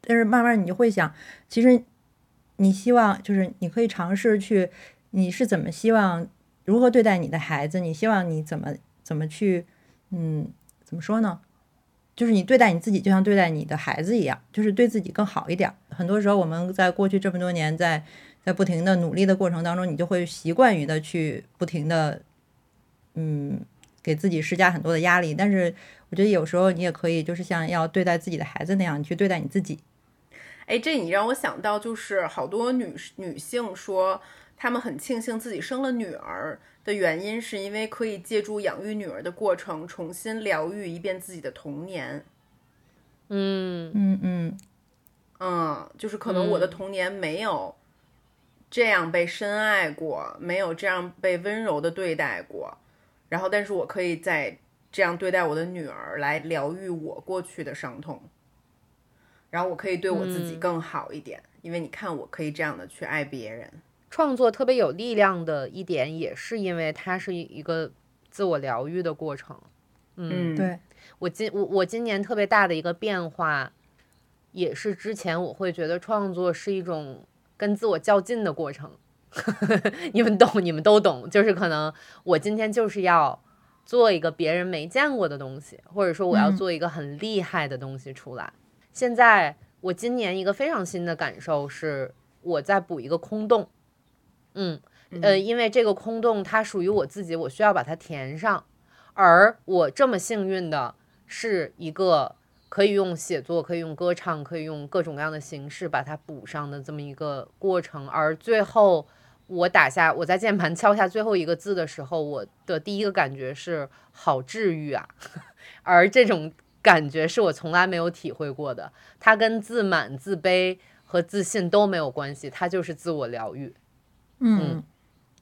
但是慢慢你就会想，其实你希望就是你可以尝试去，你是怎么希望如何对待你的孩子？你希望你怎么怎么去，嗯，怎么说呢？就是你对待你自己，就像对待你的孩子一样，就是对自己更好一点。很多时候，我们在过去这么多年在，在不停的努力的过程当中，你就会习惯于的去不停的，嗯，给自己施加很多的压力。但是，我觉得有时候你也可以，就是像要对待自己的孩子那样，你去对待你自己。哎，这你让我想到，就是好多女女性说，她们很庆幸自己生了女儿的原因，是因为可以借助养育女儿的过程，重新疗愈一遍自己的童年。嗯。嗯嗯。嗯，就是可能我的嗯童年没有这样被深爱过，没有这样被温柔的对待过，然后但是我可以在这样对待我的女儿，来疗愈我过去的伤痛，然后我可以对我自己嗯。更好一点，因为你看我可以这样的去爱别人。创作特别有力量的一点，也是因为它是一个自我疗愈的过程。嗯，嗯，对，我今我我今年特别大的一个变化，也是之前我会觉得创作是一种跟自我较劲的过程。你们懂，你们都懂，就是可能我今天就是要做一个别人没见过的东西，或者说我要嗯做一个很厉害的东西出来。现在我今年一个非常新的感受是，我在补一个空洞。嗯，呃，因为这个空洞它属于我自己，我需要把它填上。而我这么幸运的是一个可以用写作、可以用歌唱、可以用各种各样的形式把它补上的这么一个过程。而最后我打下我在键盘敲下最后一个字的时候，我的第一个感觉是好治愈啊，而这种感觉是我从来没有体会过的。它跟自满、自卑和自信都没有关系，它就是自我疗愈。嗯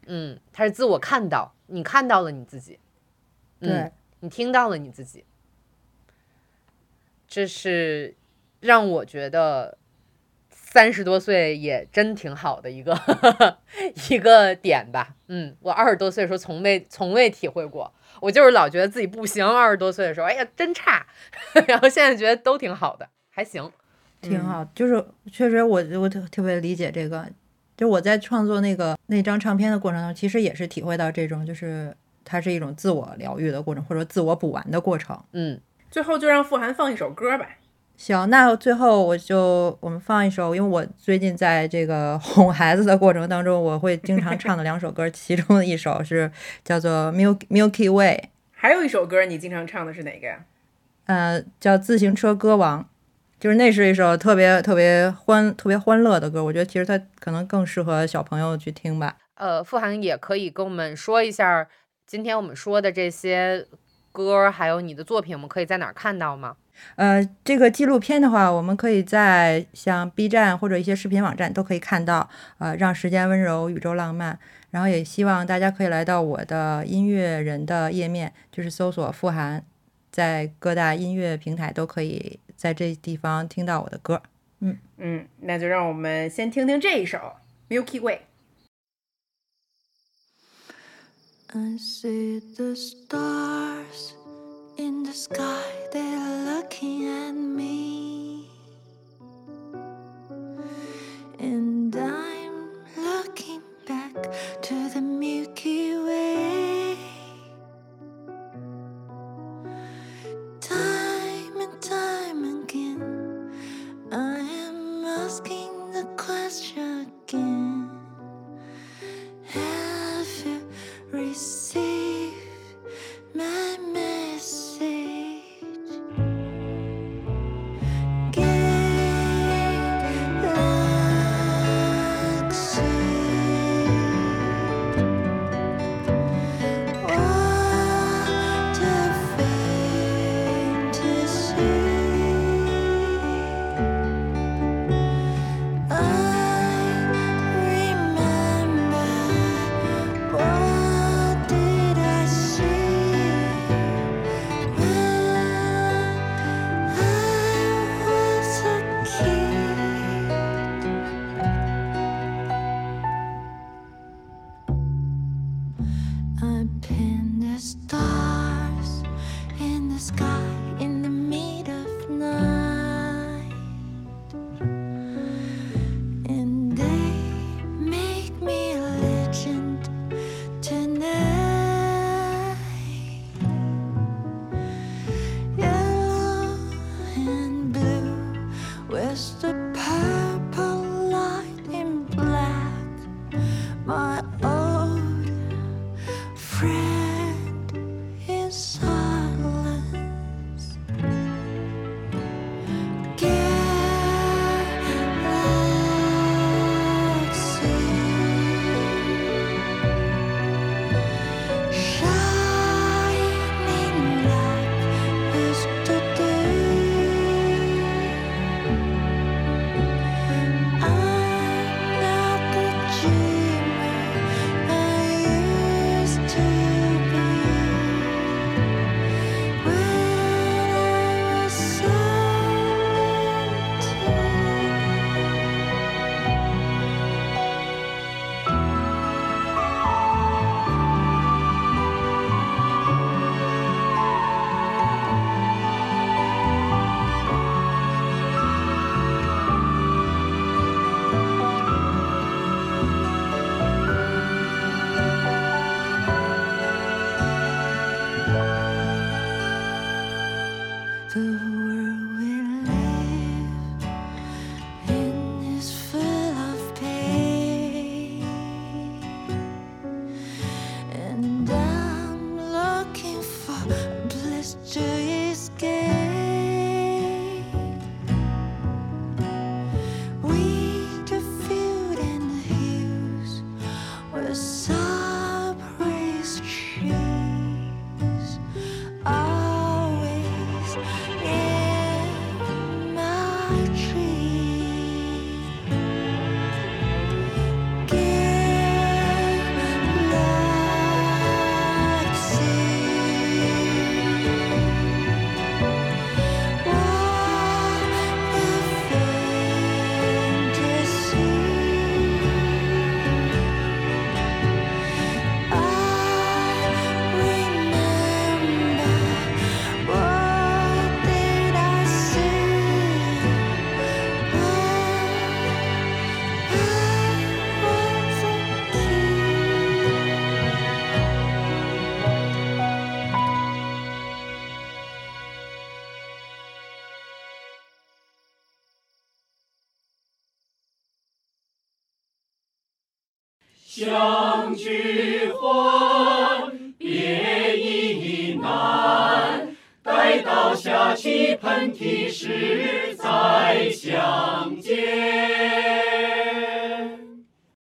嗯，它是自我看到，你看到了你自己，嗯对，你听到了你自己，这是让我觉得三十多岁也真挺好的一个 一个点吧。嗯，我二十多岁的时候从未从未体会过，我就是老觉得自己不行。二十多岁的时候，哎呀真差，然后现在觉得都挺好的，还行。挺好。就是确实我，我特特别理解这个。就我在创作那个那张唱片的过程中，其实也是体会到这种，就是它是一种自我疗愈的过程，或者自我补完的过程。嗯，最后就让傅涵放一首歌吧。行，那最后我就我们放一首，因为我最近在这个 哄孩子的过程当中，我会经常唱的两首歌，其中的一首是叫做《Milk Milky Way》，还有一首歌你经常唱的是哪个呀？呃，叫《自行车歌王》，就是那是一首特别特别欢特别欢乐的歌，我觉得其实它可能更适合小朋友去听吧。呃，傅涵也可以跟我们说一下，今天我们说的这些歌，还有你的作品，我们可以在哪儿看到吗？呃，这个纪录片的话，我们可以在像 B 站或者一些视频网站都可以看到。呃，让时间温柔，宇宙浪漫。然后也希望大家可以来到我的音乐人的页面，就是搜索傅涵，在各大音乐平台都可以在这地方听到我的歌。嗯嗯，那就让我们先听听这一首《Milky Way》。I see the stars in the sky, they're looking at me. And I'm looking back to the Milky Way. Time time again, I am asking the question again. Have you received my message? just a